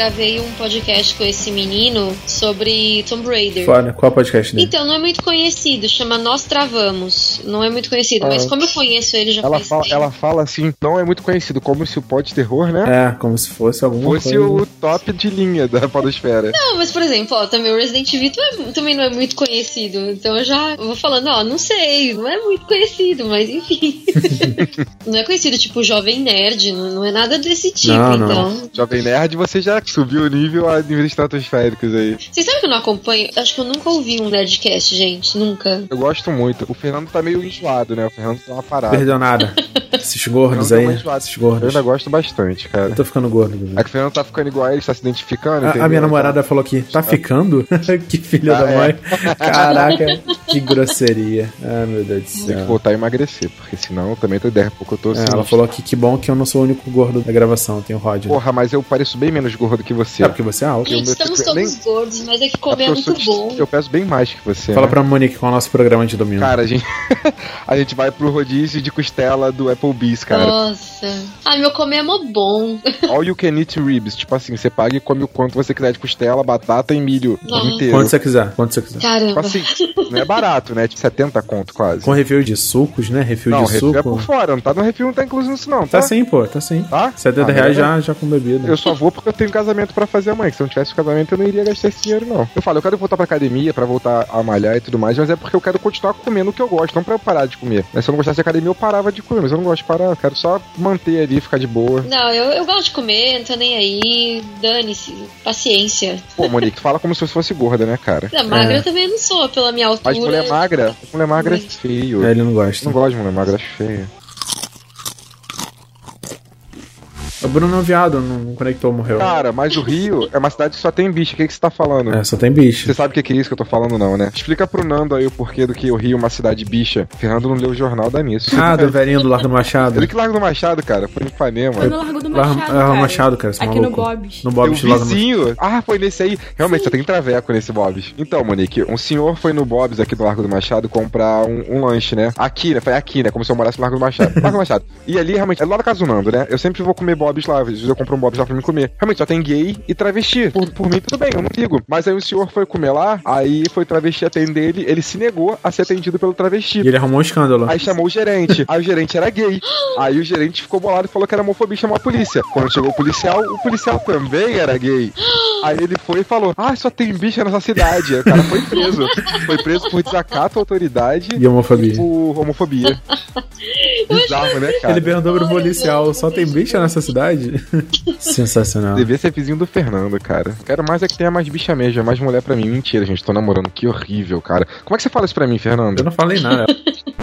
gravei um podcast com esse menino sobre Tomb Raider. Qual podcast dele? Então, não é muito conhecido, chama Nós Travamos. Não é muito conhecido, Ah. mas como eu conheço ele já Ela faz fala, tempo. ela fala assim, não é muito conhecido, como se o pod terror, né? É, como se fosse alguma Fosse coisa. o top de linha da podosfera. Não, mas por exemplo, ó, também o Resident Evil é- também não é muito conhecido. Então eu já vou falando, ó, não sei, não é muito conhecido, mas enfim. não é conhecido, tipo, Jovem Nerd, não, não é nada desse tipo, Não, não. então. Jovem Nerd, você já subiu o nível a níveis estratosféricos aí. Vocês sabem que eu não acompanho? Acho que eu nunca ouvi um Nerdcast, gente. Nunca. Eu gosto muito. O Fernando tá meio enjoado, né? O Fernando tá uma parada. Perdeu nada. Esses gordos Não, aí. Esses Eu gordos. ainda gosto bastante, cara. Eu tô ficando gordo. É Guilherme. que o Fernando tá ficando igual a ele, tá se identificando. A, a minha namorada falou que tá ficando? que filha Ah, da é. mãe. Caraca, que grosseria. Ai, meu Deus do Tem que céu. voltar a emagrecer, porque senão também tô a pouco eu tô É, assim. ela falou que que bom que eu não sou o único gordo da gravação, tem o Rodney. Porra, mas eu pareço bem menos gordo que você. É porque você é alto. Eu Gente, estamos nem- todos gordos, mas é que É comer é muito bom. eu peso bem mais que você. Fala né? pra Monique qual é o nosso programa de domingo. Cara, a gente, a gente vai pro rodízio de costela do Applebee's, cara. Nossa. Ah, meu comer é mó bom. All you can eat ribs. Tipo assim, você paga e come o quanto você quiser de costela, batata e milho Nossa. inteiro. Quanto você quiser, quanto você quiser. Tipo Caramba. assim, não é barato, né? Tipo 70 conto quase. Com refil de sucos, né? Refil não, de refil suco. é por fora, não tá no refil, não tá incluso nisso não, Tá tá? sim, pô, tá sim. Tá? 70 Ah, reais já, já com bebida. Eu só vou porque eu tenho casamento pra fazer amanhã. Que se eu não tivesse casamento, eu não iria gastar esse dinheiro, não. Eu falo, eu quero voltar pra academia, pra voltar a malhar e tudo mais, mas é porque eu quero continuar comendo o que eu gosto, não pra eu parar de comer. Mas se eu não gostasse de academia, eu parava de comer, mas eu não gosto de parar, eu quero só manter ali, ficar de boa. Não, eu, eu gosto de comer, não tô nem aí. Dane-se. Paciência. Pô, Monique, tu fala como se você fosse gorda, né, cara? Da magra É. eu também não sou, pela minha altura. Mas mulher magra, mulher magra é feio. É, ele não gosta. não gosto de mulher magra, acho feia. O Bruno é um viado, não conectou, morreu. Cara, mas o Rio é uma cidade que só tem bicho. O que, que você tá falando? É, só tem bicho. Você sabe o que, que é isso que eu tô falando, não, né? Explica pro Nando aí o porquê do que o Rio é uma cidade bicha. Fernando não leu o jornal da nisso. Ah, do velhinho do Largo do Machado. Ele que larga do Machado, cara. Foi em Ipanema. Foi no Largo do Largo- Machado, Largo cara. Machado, cara, esse Aqui maluco. no Bob's. No Bob's um Largo do vizinho. Ah, foi nesse aí. Realmente, só tem traveco nesse Bob's. Então, Monique, um senhor foi no Bob's aqui do Largo do Machado comprar um, um lanche, né? Aqui, né? Foi aqui, né? Como se eu morasse no Largo do Machado. Largo do Machado. E ali, realmente, é lá da casa do Nando, né? Eu sempre vou comer Bob's lá. Às vezes eu compro um Bob's lá pra mim comer. Realmente, só tem gay e travesti. Por, por mim, tudo bem, eu não ligo. Mas aí o senhor foi comer lá, aí foi travesti atender ele, ele se negou a ser atendido pelo travesti. E ele arrumou um escândalo. Aí chamou o gerente. Aí o gerente era gay. Aí o gerente ficou bolado e falou que era homofobia e chamou a polícia. Quando chegou o policial, o policial também era gay. Aí ele foi e falou: Ah, só tem bicha nessa cidade. O cara foi preso. Foi preso por desacato à autoridade E homofobia. por homofobia. Bizarro, né, cara? Ele perguntou pro policial, só tem bicha nessa cidade? Sensacional. Devia ser vizinho do Fernando, cara. Quero mais é que tenha mais bicha mesmo, mais mulher pra mim. Mentira, gente, tô namorando. Que horrível, cara. Como é que você fala isso pra mim, Fernando? Eu não falei nada.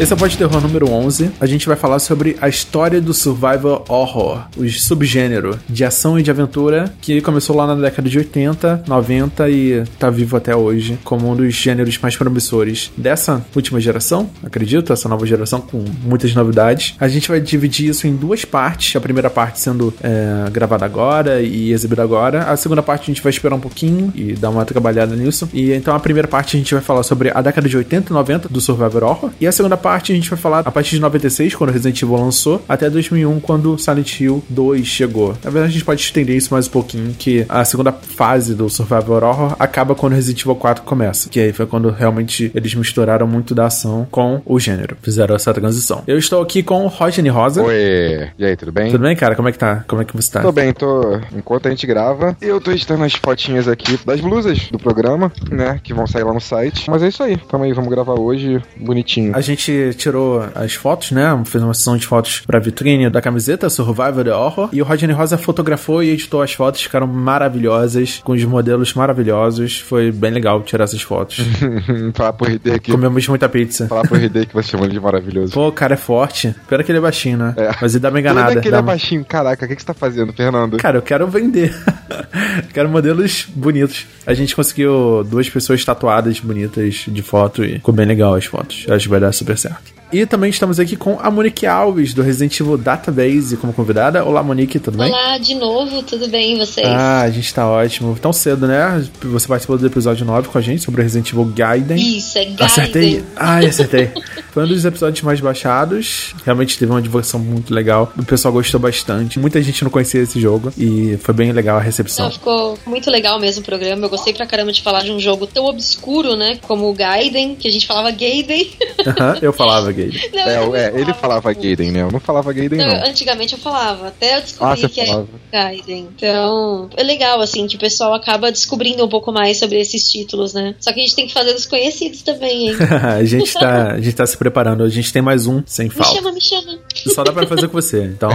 Esse é o Pode Terror número 11. A gente vai falar sobre a história do survival horror, o subgênero de ação e de aventura que começou lá na década de 80, 90 e tá vivo até hoje como um dos gêneros mais promissores dessa última geração, acredito, essa nova geração com muitas novidades. A gente vai dividir isso em duas partes, a primeira parte sendo é, gravada agora e exibida agora, a segunda parte a gente vai esperar um pouquinho e dar uma trabalhada nisso. E então a primeira parte a gente vai falar sobre a década de 80 e 90 do survival horror e a segunda parte a gente vai falar a partir de 96, quando Resident Evil lançou, até 2001, quando Silent Hill 2 chegou. Na verdade, a gente pode estender isso mais um pouquinho, que a segunda fase do survival horror acaba quando Resident Evil 4 começa, que aí foi quando realmente eles misturaram muito da ação com o gênero, fizeram essa transição. Eu estou aqui com o Rodney Rosa. Oi. E aí, tudo bem? Tudo bem, cara? Como é que tá? Como é que você tá? Tô bem, tô. Enquanto a gente grava, eu tô editando as fotinhas aqui das blusas do programa, né? Que vão sair lá no site. Mas é isso aí. Tamo aí, vamos gravar hoje bonitinho. A gente tirou as fotos, né? Fez uma sessão de fotos pra vitrine da camiseta Survivor the Horror. E o Rodney Rosa fotografou e editou as fotos, ficaram maravilhosas, com os modelos maravilhosos. Foi bem legal tirar essas fotos. Falar pro RD aqui. Comemos muita pizza. Falar pro RD que você chamou ele de maravilhoso. Pô, o cara é forte. Pena que ele é baixinho, né? É. Mas ele dá uma enganada. é que ele é baixinho. Caraca, o que, que você tá fazendo, Fernando? Cara, eu quero vender. quero modelos bonitos. A gente conseguiu duas pessoas tatuadas bonitas de foto e ficou bem legal as fotos. Acho que vai dar super certo. Rucksack E também estamos aqui com a Monique Alves, do Resident Evil Database, como convidada. Olá, Monique, tudo bem? Olá, de novo, tudo bem, vocês? Ah, a gente tá ótimo. Tão cedo, né? Você participou do episódio 9 com a gente sobre o Resident Evil Gaiden. Isso, é Gaiden. Acertei. Ai, acertei. Foi um dos episódios mais baixados. Realmente teve uma divulgação muito legal. O pessoal gostou bastante. Muita gente não conhecia esse jogo e foi bem legal a recepção. Não, ficou muito legal mesmo o programa. Eu gostei pra caramba de falar de um jogo tão obscuro, né? Como o Gaiden, que a gente falava Gaiden. Aham, eu falava Gaiden. Não, É, eu não é, ele falava Gaiden, né? Eu não falava Gaiden, Não, não. antigamente eu falava, até eu Ah, descobri você que falava. é Gaiden. Então, é legal, assim, que o pessoal acaba descobrindo um pouco mais sobre esses títulos, né? Só que a gente tem que fazer dos conhecidos também, hein? a, gente tá, a gente tá se preparando. A gente tem mais um sem Me falta. chama, me chama. Só dá pra fazer com você, então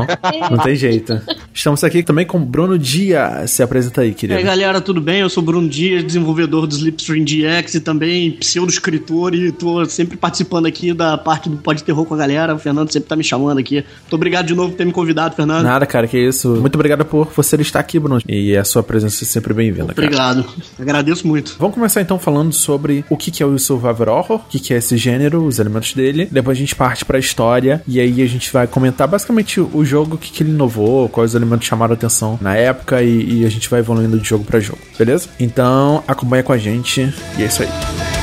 não tem jeito. Estamos aqui também com o Bruno Dias. Se apresenta aí, E aí, querido. galera, tudo bem? Eu sou o Bruno Dias, desenvolvedor do Slipstream DX e também pseudo-escritor e tô sempre participando aqui da parte do Pode Terror com a galera. O Fernando sempre tá me chamando aqui. Muito obrigado de novo por ter me convidado, Fernando. Nada, cara, que isso. Muito obrigado por você estar aqui, Bruno. E a sua presença é sempre bem-vinda, cara. Obrigado. Agradeço muito. Vamos começar então falando sobre o que é o Survivor Horror, o que é esse gênero, os elementos dele. Depois a gente parte pra história e aí a gente vai comentar basicamente o jogo, o que ele inovou, quais elementos chamaram a atenção na época e, e a gente vai evoluindo de jogo pra jogo, beleza? Então acompanha com a gente e é isso aí.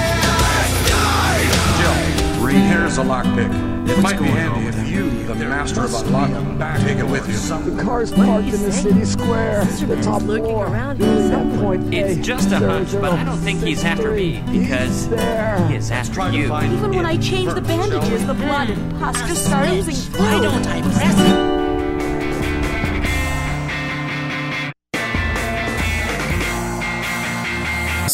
Jill, a lockpick. It might be handy if you, the master of unlocking, take it with you. The car's parked in the city square. The top looking floor. around Here's that point. It's Hey, just a hunch, but I don't think he's after me because he is after you. Even when I change the first, shall we? bandages, the blood and pus just start oozing Why don't I press it?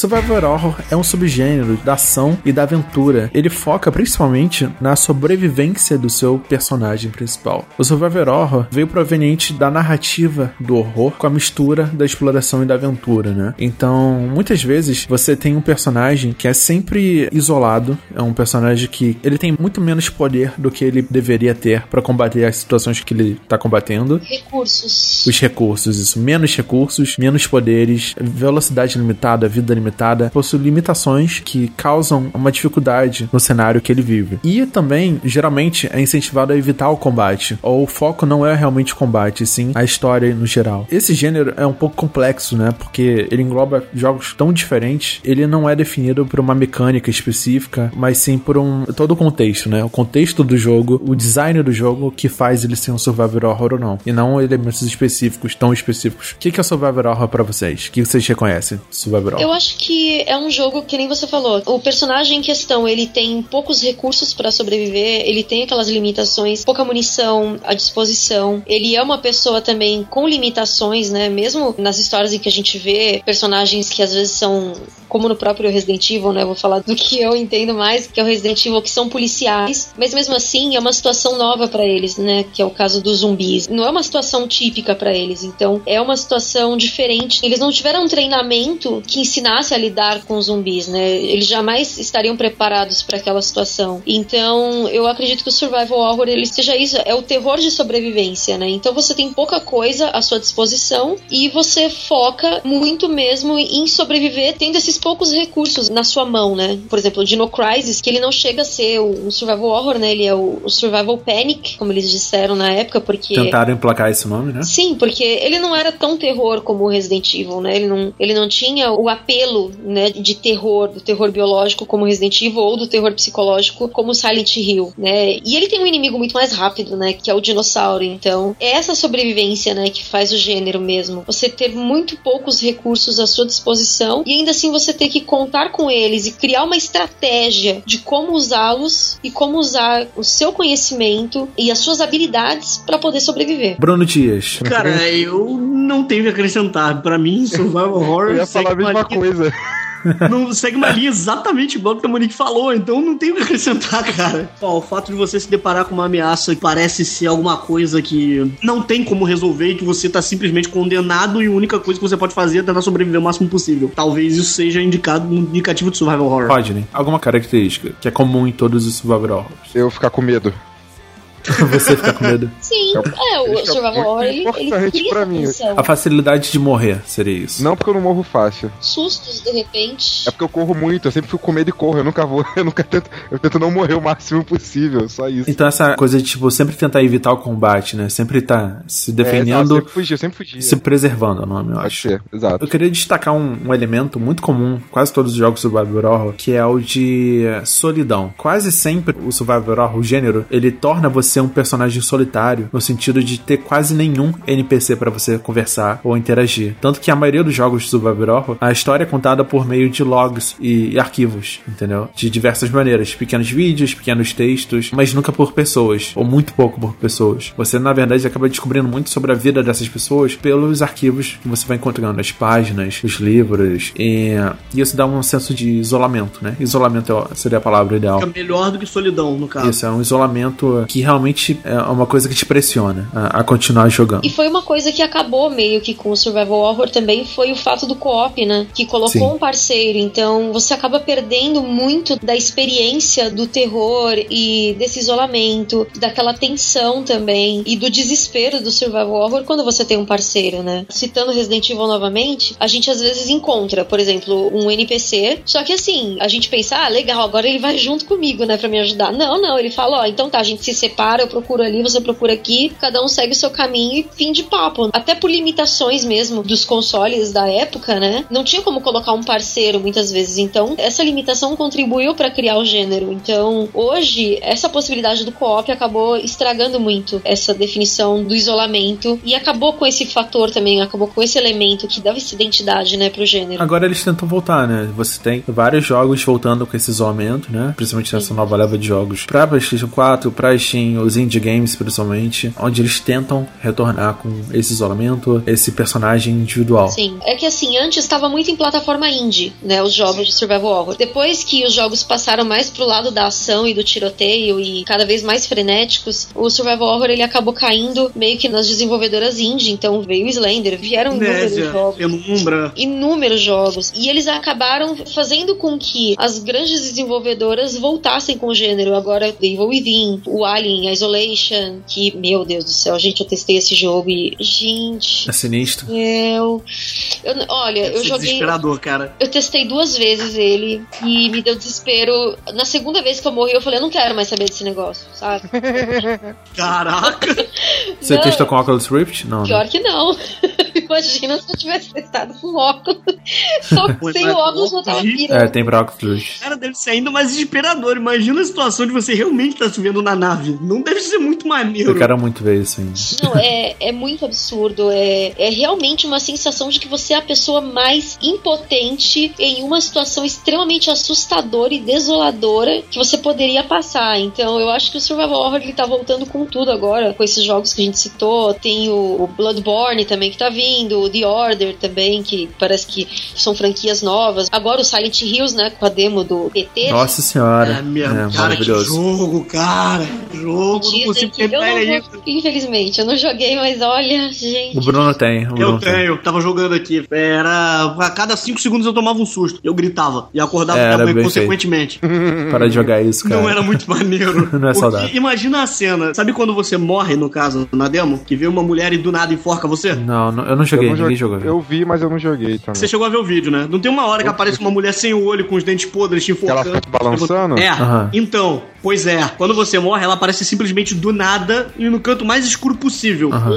Survivor Horror é um subgênero da ação e da aventura. Ele foca principalmente na sobrevivência do seu personagem principal. O Survivor Horror veio proveniente da narrativa do horror com a mistura da exploração e da aventura, né? Então, muitas vezes você tem um personagem que é sempre isolado, é um personagem que ele tem muito menos poder do que ele deveria ter para combater as situações que ele tá combatendo Recursos. os recursos, isso. Menos recursos, menos poderes, velocidade limitada, vida limitada, possui limitações que causam uma dificuldade no cenário que ele vive. E também, geralmente, é incentivado a evitar o combate, ou o foco não é realmente o combate, sim a história no geral. Esse gênero é um pouco complexo, né? Porque ele engloba jogos tão diferentes, ele não é definido por uma mecânica específica, mas sim por um todo o contexto, né? O contexto do jogo, o design do jogo que faz ele ser um survival horror ou não, e não elementos específicos, tão específicos. O que é survival horror pra vocês? O que vocês reconhecem? Survival horror. Eu acho que é um jogo que nem você falou. O personagem em questão, ele tem poucos recursos pra sobreviver, ele tem aquelas limitações, pouca munição à disposição. Ele é uma pessoa também com limitações, né? Mesmo nas histórias em que a gente vê personagens que às vezes são como no próprio Resident Evil, né? Vou falar do que eu entendo mais, que é o Resident Evil, que são policiais, mas mesmo assim é uma situação nova pra eles, né? Que é o caso dos zumbis. Não é uma situação típica pra eles, então é uma situação diferente. Eles não tiveram um treinamento que ensinasse a lidar com zumbis, né? Eles jamais estariam preparados para aquela situação. Então, eu acredito que o survival horror ele seja isso, é o terror de sobrevivência, né? Então você tem pouca coisa à sua disposição e você foca muito mesmo em sobreviver tendo esses poucos recursos na sua mão, né? Por exemplo, o Dino Crisis, que ele não chega a ser um survival horror, né? Ele é o, o survival panic, como eles disseram na época, porque Tentaram emplacar esse nome, né? Sim, porque ele não era tão terror como o Resident Evil, né? Ele não, ele não tinha o apelo, né, de terror, do terror biológico como Resident Evil ou do terror psicológico como Silent Hill, né? E ele tem um inimigo muito mais rápido, né, que é o dinossauro. Então, é essa sobrevivência, né, que faz o gênero mesmo. Você ter muito poucos recursos à sua disposição e ainda assim você ter que contar com eles e criar uma estratégia de como usá-los e como usar o seu conhecimento e as suas habilidades para poder sobreviver. Bruno Dias. Cara, eu não tenho o que acrescentar. Pra mim, Survival Horror Eu ia falar a mesma coisa. não segue uma linha exatamente igual que a Monique falou, então não tenho o que acrescentar, cara. Ó, o fato de você se deparar com uma ameaça que parece ser alguma coisa que não tem como resolver e que você tá simplesmente condenado e a única coisa que você pode fazer é tentar sobreviver o máximo possível. Talvez isso seja indicado um indicativo de survival horror. Rodney, alguma característica que é comum em todos os survival horrors? Eu ficar com medo. Você fica com medo. Sim, é, o é Survival Horror, ele, ele importante cria pra mim. tensão. A facilidade de morrer seria isso. Não porque eu não morro fácil. Sustos, de repente. É porque eu corro muito, eu sempre fico com medo e corro. Eu nunca vou, eu nunca tento. Eu tento não morrer o máximo possível, só isso. Então essa coisa de, tipo, sempre tentar evitar o combate, né? Sempre tá se É, defendendo, sempre fugi, eu sempre fugi. se preservando, é o nome, eu Pode acho. ser, exato. Eu queria destacar um, um elemento muito comum, quase todos os jogos Survivor Horror, que é o de solidão. Quase sempre o Survivor Horror, o gênero, ele torna você um personagem solitário, no sentido de ter quase nenhum NPC pra você conversar ou interagir. Tanto que a maioria dos jogos de Survivor Horror, a história é contada por meio de logs e, e arquivos, entendeu? De diversas maneiras, pequenos vídeos, pequenos textos, mas nunca por pessoas, ou muito pouco por pessoas. Você, na verdade, acaba descobrindo muito sobre a vida dessas pessoas pelos arquivos que você vai encontrando, as páginas, os livros, e isso dá um senso de isolamento, né? Isolamento é- seria a palavra ideal. Fica melhor do que solidão, no caso. Isso, é um isolamento que realmente é uma coisa que te pressiona a, a continuar jogando. E foi uma coisa que acabou meio que com o Survival Horror também, foi o fato do co-op, né? Que colocou Sim. um parceiro. Então você acaba perdendo muito da experiência do terror e desse isolamento, daquela tensão também e do desespero do Survival Horror quando você tem um parceiro, né? Citando Resident Evil novamente, a gente às vezes encontra, por exemplo, um NPC, só que assim, a gente pensa, ah, legal, agora ele vai junto comigo, né, pra me ajudar. Não, não, ele fala, ó, então tá, a gente se separa, eu procuro ali, você procura aqui, cada um segue o seu caminho e fim de papo. Até por limitações mesmo dos consoles da época, né? Não tinha como colocar um parceiro muitas vezes. Então, essa limitação contribuiu pra criar o gênero. Então, hoje, essa possibilidade do co-op acabou estragando muito essa definição do isolamento e acabou com esse fator também, acabou com esse elemento que dava essa identidade, né, pro gênero. Agora eles tentam voltar, né? Você tem vários jogos voltando com esse isolamento, né? Principalmente nessa nova leva de jogos pra PlayStation 4, pra Steam, os indie games principalmente, onde eles tentam retornar com esse isolamento, esse personagem individual. Sim, é que assim, antes estava muito em plataforma indie, né, os jogos de survival horror. Depois que os jogos passaram mais pro lado da ação e do tiroteio e cada vez mais frenéticos, o survival horror ele acabou caindo meio que nas desenvolvedoras indie, então veio o Slender, vieram inúmeros Nésia, jogos penumbra. inúmeros jogos. E eles acabaram fazendo com que as grandes desenvolvedoras voltassem com o gênero. Agora, The Evil Within, o Alien, a Isolation, que, meu Deus do céu, gente, eu testei esse jogo e. Gente. É sinistro. Eu, eu, olha, eu é joguei. desesperador, cara. Eu testei duas vezes ele e me deu desespero. Na segunda vez que eu morri, eu falei, eu não quero mais saber desse negócio, sabe? Caraca! Você Não. testou com Oculus Rift? Não. né? Pior que não. Imagina se eu tivesse testado com óculos. Só que sem é, o óculos eu tava pirando. É, tem pra Oculus Rift. Cara, deve ser ainda mais desesperador. Imagina a situação de você realmente estar se vendo na nave. Não deve ser muito maneiro. Eu quero muito ver isso ainda. Não, é, é muito absurdo. É, é realmente uma sensação de que você é a pessoa mais impotente em uma situação extremamente assustadora e desoladora que você poderia passar. Então, eu acho que o Survival Horror ele tá voltando com tudo agora, com esses jogos que a gente citou. Tem o, o Bloodborne também que tá vindo, o The Order também, que parece que são franquias novas. Agora o Silent Hills, né, com a demo do PT. Nossa senhora. É mesmo, É, cara, que jogo, cara. Que jogo, não consigo eu ele Infelizmente, eu não joguei, mas olha, gente. O Bruno tem. O Eu Bruno tem. tenho, tava jogando aqui. Era. A cada 5 segundos eu tomava um susto. Eu gritava. E acordava É, era também, bem consequentemente. Para de jogar isso, cara. Não era muito maneiro. Não é Porque saudável. Imagina a cena. Sabe quando você morre, no caso, na demo? Que vê uma mulher e do nada enforca você? Não, não, eu não joguei, eu não ninguém joguei- jogou. Eu vi, mas eu não joguei também. Você chegou a ver o vídeo, né? Não tem uma hora que aparece uma mulher sem o olho, com os dentes podres, te Que ela enforcando. fica balançando? É, Aham. então, pois é. Quando você morre, ela aparece simplesmente do nada e no canto mais escuro possível. Aham.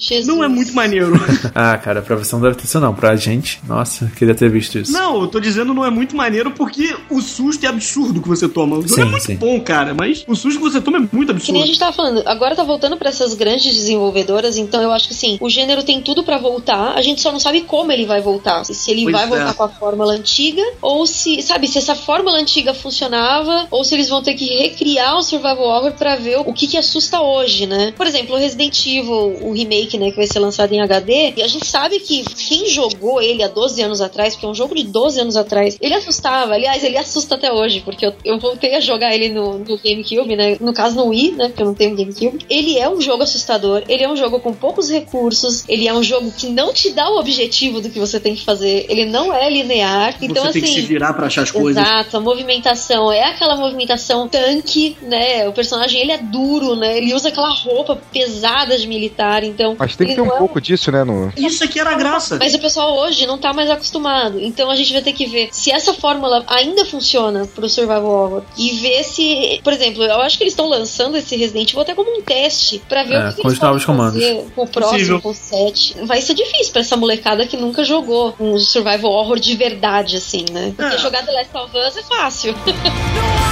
Jesus. Não é muito maneiro. Ah, cara, pra você não deve ter isso não. Pra gente, nossa, queria ter visto isso. Não, eu tô dizendo não é muito maneiro porque o susto é absurdo que você toma. O jogo Sim, é muito sim. bom, cara, mas o susto que você toma é muito Que nem a absurdo. gente tava falando, agora tá voltando pra essas grandes desenvolvedoras, então eu acho que assim, o gênero tem tudo pra voltar, a gente só não sabe como ele vai voltar. Se, se ele Pois vai é. voltar com a fórmula antiga, ou se, sabe, se essa fórmula antiga funcionava, ou se eles vão ter que recriar o Survival Horror pra ver o que que assusta hoje, né? Por exemplo, o Resident Evil, o remake remake, né, que vai ser lançado em HD. E a gente sabe que quem jogou ele há 12 anos atrás, porque é um jogo de 12 anos atrás, ele assustava. Aliás, ele assusta até hoje, porque eu, eu voltei a jogar ele no, no GameCube, né? No caso no Wii, né? Porque eu não tenho GameCube. Ele é um jogo assustador, ele é um jogo com poucos recursos, ele é um jogo que não te dá o objetivo do que você tem que fazer, ele não é linear. Então, você tem assim. que se virar pra achar as coisas. Exato, a movimentação é aquela movimentação tanque, né? O personagem ele é duro, né? Ele usa aquela roupa pesada de militar, então. Mas tem que ter um não é pouco disso, né? No... Isso aqui era a graça. mas o pessoal hoje não tá mais acostumado. Então a gente vai ter que ver se essa fórmula ainda funciona pro Survival Horror. E ver se, por exemplo, eu acho que eles estão lançando esse Resident Evil até como um teste pra ver É, o que, que eles os novos podem comandos. fazer com o próximo, Possível. com o 7. Vai ser difícil pra essa molecada que nunca jogou um Survival Horror de verdade, assim, né? Porque É. jogar The Last of Us é fácil.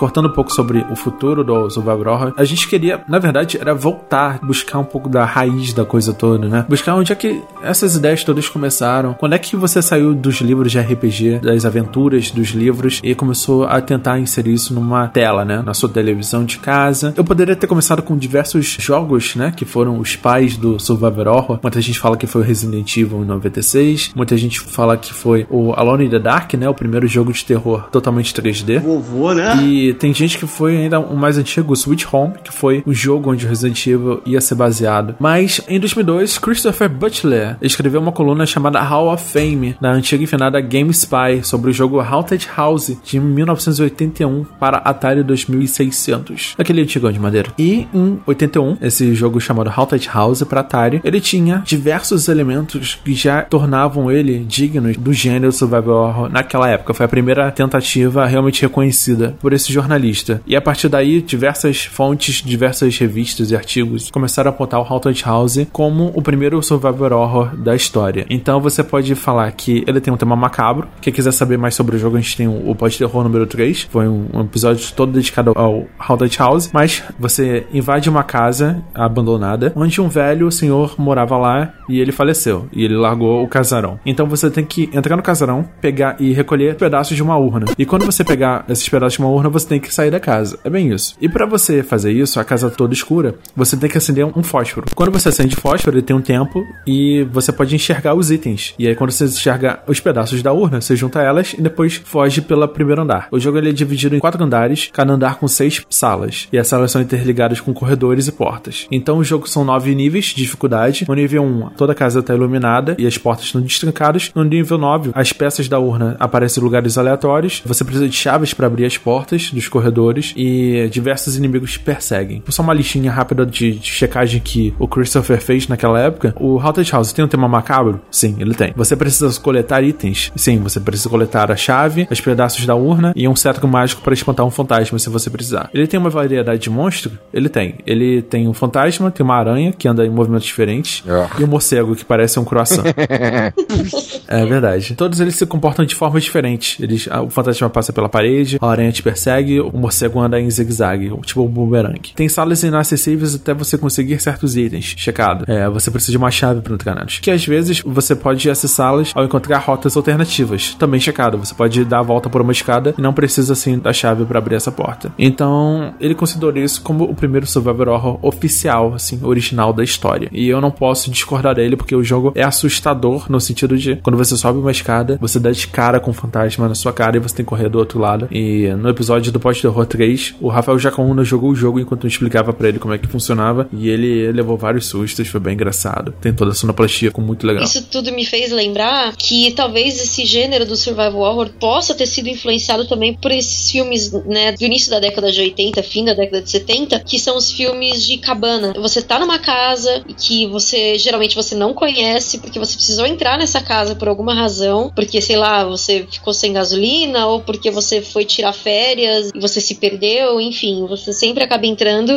cortando um pouco sobre o futuro do Survival Horror, a gente queria, na verdade, era voltar, buscar um pouco da raiz da coisa toda, né? Buscar onde é que essas ideias todas começaram, quando é que você saiu dos livros de RPG, das aventuras dos livros e começou a tentar inserir isso numa tela, né? Na sua televisão de casa. Eu poderia ter começado com diversos jogos, né? Que foram os pais do Survival Horror. Muita gente fala que foi o Resident Evil em 96, muita gente fala que foi o Alone in the Dark, né? O primeiro jogo de terror totalmente 3D. Vovô, né? E tem gente que foi ainda o mais antigo, Sweet Home, que foi o jogo onde o Resident Evil ia ser baseado. Mas em 2002, Christopher Butler escreveu uma coluna chamada Hall of Fame na antiga e finada GameSpy sobre o jogo Haunted House de 1981 para Atari 2600, aquele antigão de madeira. E em 81, esse jogo chamado Haunted House para Atari, ele tinha diversos elementos que já tornavam ele digno do gênero survival horror naquela época. Foi a primeira tentativa realmente reconhecida por esse jornalista. E a partir daí, diversas fontes, diversas revistas e artigos começaram a apontar o Haunted House como o primeiro survival horror da história. Então você pode falar que ele tem um tema macabro. Quem quiser saber mais sobre o jogo, a gente tem o Pode Terror número 3. Foi um, um episódio todo dedicado ao Haunted House. Mas você invade uma casa abandonada, onde um velho senhor morava lá e ele faleceu. E ele largou o casarão. Então você tem que entrar no casarão, pegar e recolher pedaços de uma urna. E quando você pegar esses pedaços de uma urna, você tem que sair da casa. É bem isso. E para você fazer isso, a casa toda escura, você tem que acender um fósforo. Quando você acende fósforo, ele tem um tempo e você pode enxergar os itens. E aí quando você enxerga os pedaços da urna, você junta elas e depois foge pela primeiro andar. O jogo ele é dividido em quatro andares, cada andar com seis salas. E as salas são interligadas com corredores e portas. Então o jogo são nove níveis de dificuldade. No nível 1, toda a casa está iluminada e as portas estão destrancadas. No nível 9, as peças da urna aparecem em lugares aleatórios. Você precisa de chaves para abrir as portas dos corredores e diversos inimigos te perseguem. Só uma listinha rápida de, de checagem que o Christopher fez naquela época. O Haunted House tem um tema macabro? Sim, ele tem. Você precisa coletar itens? Sim, você precisa coletar a chave, os pedaços da urna e um cetro mágico para espantar um fantasma se você precisar. Ele tem uma variedade de monstro? Ele tem. Ele tem um fantasma, tem uma aranha que anda em movimentos diferentes É. e um morcego que parece um croissant. É verdade. Todos eles se comportam de formas diferentes. Eles, ah, o fantasma passa pela parede, a aranha te persegue, o morcego anda em zigue-zague, tipo um boomerang. Tem salas inacessíveis até você conseguir certos itens. Checado. É, você precisa de uma chave para entrar nelas. Que às vezes você pode acessá-las ao encontrar rotas alternativas. Também checado. Você pode dar a volta por uma escada e não precisa assim da chave para abrir essa porta. Então, ele considerou isso como o primeiro survival horror oficial, assim, original da história. E eu não posso discordar dele porque o jogo é assustador no sentido de quando você sobe uma escada, você dá de cara com um fantasma na sua cara e você tem que correr do outro lado. E no episódio do Pós-Terror 3, o Rafael Jacaúna jogou o jogo enquanto eu explicava pra ele como é que funcionava e ele levou vários sustos, foi bem engraçado. Tem toda a sonoplastia, ficou muito legal. Isso tudo me fez lembrar que talvez esse gênero do survival horror possa ter sido influenciado também por esses filmes, né, do início da década de 80, fim da década de 70, que são os filmes de cabana. Você tá numa casa que você geralmente você não conhece porque você precisou entrar nessa casa por alguma razão, porque sei lá, você ficou sem gasolina ou porque você foi tirar férias e você se perdeu, enfim, você sempre acaba entrando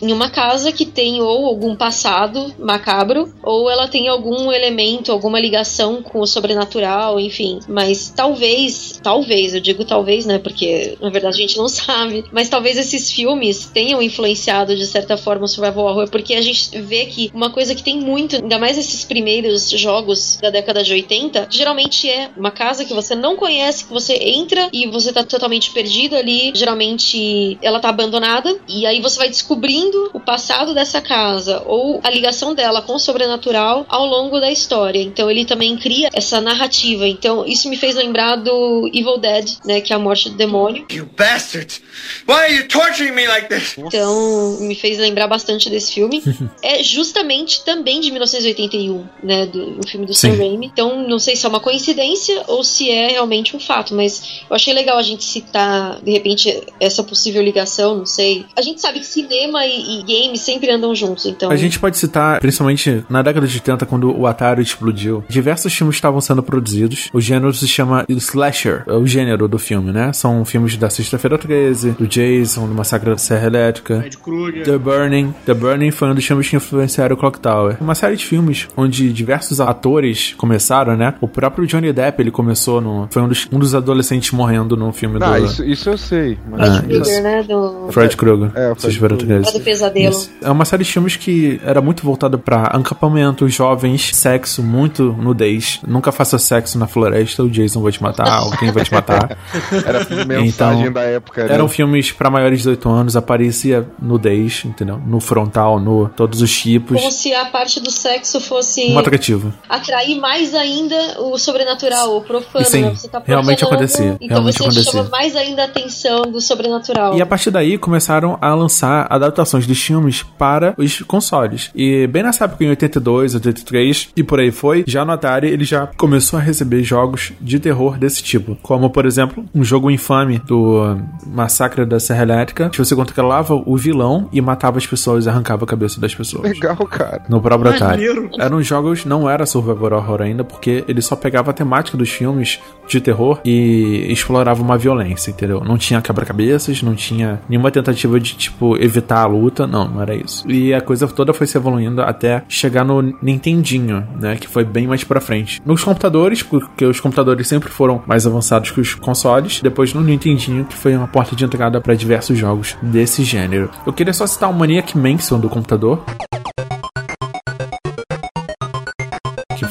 em uma casa que tem ou algum passado macabro ou ela tem algum elemento, alguma ligação com o sobrenatural, enfim. Mas talvez, talvez, eu digo talvez, né? Porque na verdade a gente não sabe. Mas talvez esses filmes tenham influenciado de certa forma o survival horror, porque a gente vê que uma coisa que tem muito, ainda mais esses primeiros jogos da década de 80, geralmente é uma casa que você não conhece, que você entra e você tá totalmente perdido ali que geralmente ela tá abandonada e aí você vai descobrindo o passado dessa casa ou a ligação dela com o sobrenatural ao longo da história. Então ele também cria essa narrativa. Então isso me fez lembrar do Evil Dead, né, que é a morte do demônio. You bastard! Why are you torturing me like this? Então me fez lembrar bastante desse filme. é justamente também de 1981, né, do filme do Sim. Sam Raimi. Então não sei se é uma coincidência ou se é realmente um fato, mas eu achei legal a gente citar de repente essa possível ligação, não sei. A gente sabe que cinema e, e games sempre andam juntos, então A gente pode citar, principalmente na década de 80, quando o Atari explodiu, diversos filmes estavam sendo produzidos. O gênero se chama slasher, é o gênero do filme, né? São filmes da Sexta-feira 13, do Jason, do Massacre da Serra Elétrica. Ed Kruger. The Burning. The Burning foi um dos filmes que influenciaram o Clock Tower. Uma série de filmes onde diversos atores começaram, né? O próprio Johnny Depp, ele começou no... Foi um dos, um dos adolescentes morrendo no filme Ah, do... isso, isso eu sei. Mas... Ah, Kruger, isso. né, do Fred Krueger. É, o Fred Krueger. 13. é do pesadelo. Isso. É uma série de filmes que era muito voltada pra acampamento, jovens, sexo, muito nudez. Nunca faça sexo na floresta, o Jason vai te matar, alguém vai te matar. Era mensagem Então, da época, né? Eram filmes pra maiores de 18 anos, aparecia nudez, entendeu? No frontal, no todos os tipos. Como se a parte do sexo fosse Um atrativo. atrair mais ainda o sobrenatural, o profano, Sim, né? Você tá realmente acontecia, Então realmente você acontecia. chama mais ainda a do sobrenatural. E a partir daí começaram a lançar adaptações dos filmes para os consoles. E bem nessa época, em 82, 83 e por aí foi, já no Atari ele já começou a receber jogos de terror desse tipo. Como, por exemplo, um jogo infame do Massacre da Serra Elétrica, que você controlava o vilão e matava as pessoas e arrancava a cabeça das pessoas. Legal, cara. No próprio Atari. Eram jogos, não era survival horror ainda, porque ele só pegava a temática dos filmes de terror e explorava uma violência, entendeu? Não tinha quebra-cabeças, não tinha nenhuma tentativa de, tipo, evitar a luta, não, não era isso. E a coisa toda foi se evoluindo até chegar no Nintendinho, né, que foi bem mais pra frente. Nos computadores, porque os computadores sempre foram mais avançados que os consoles, depois no Nintendinho, que foi uma porta de entrada para diversos jogos desse gênero. Eu queria só citar o Maniac Mansion do computador,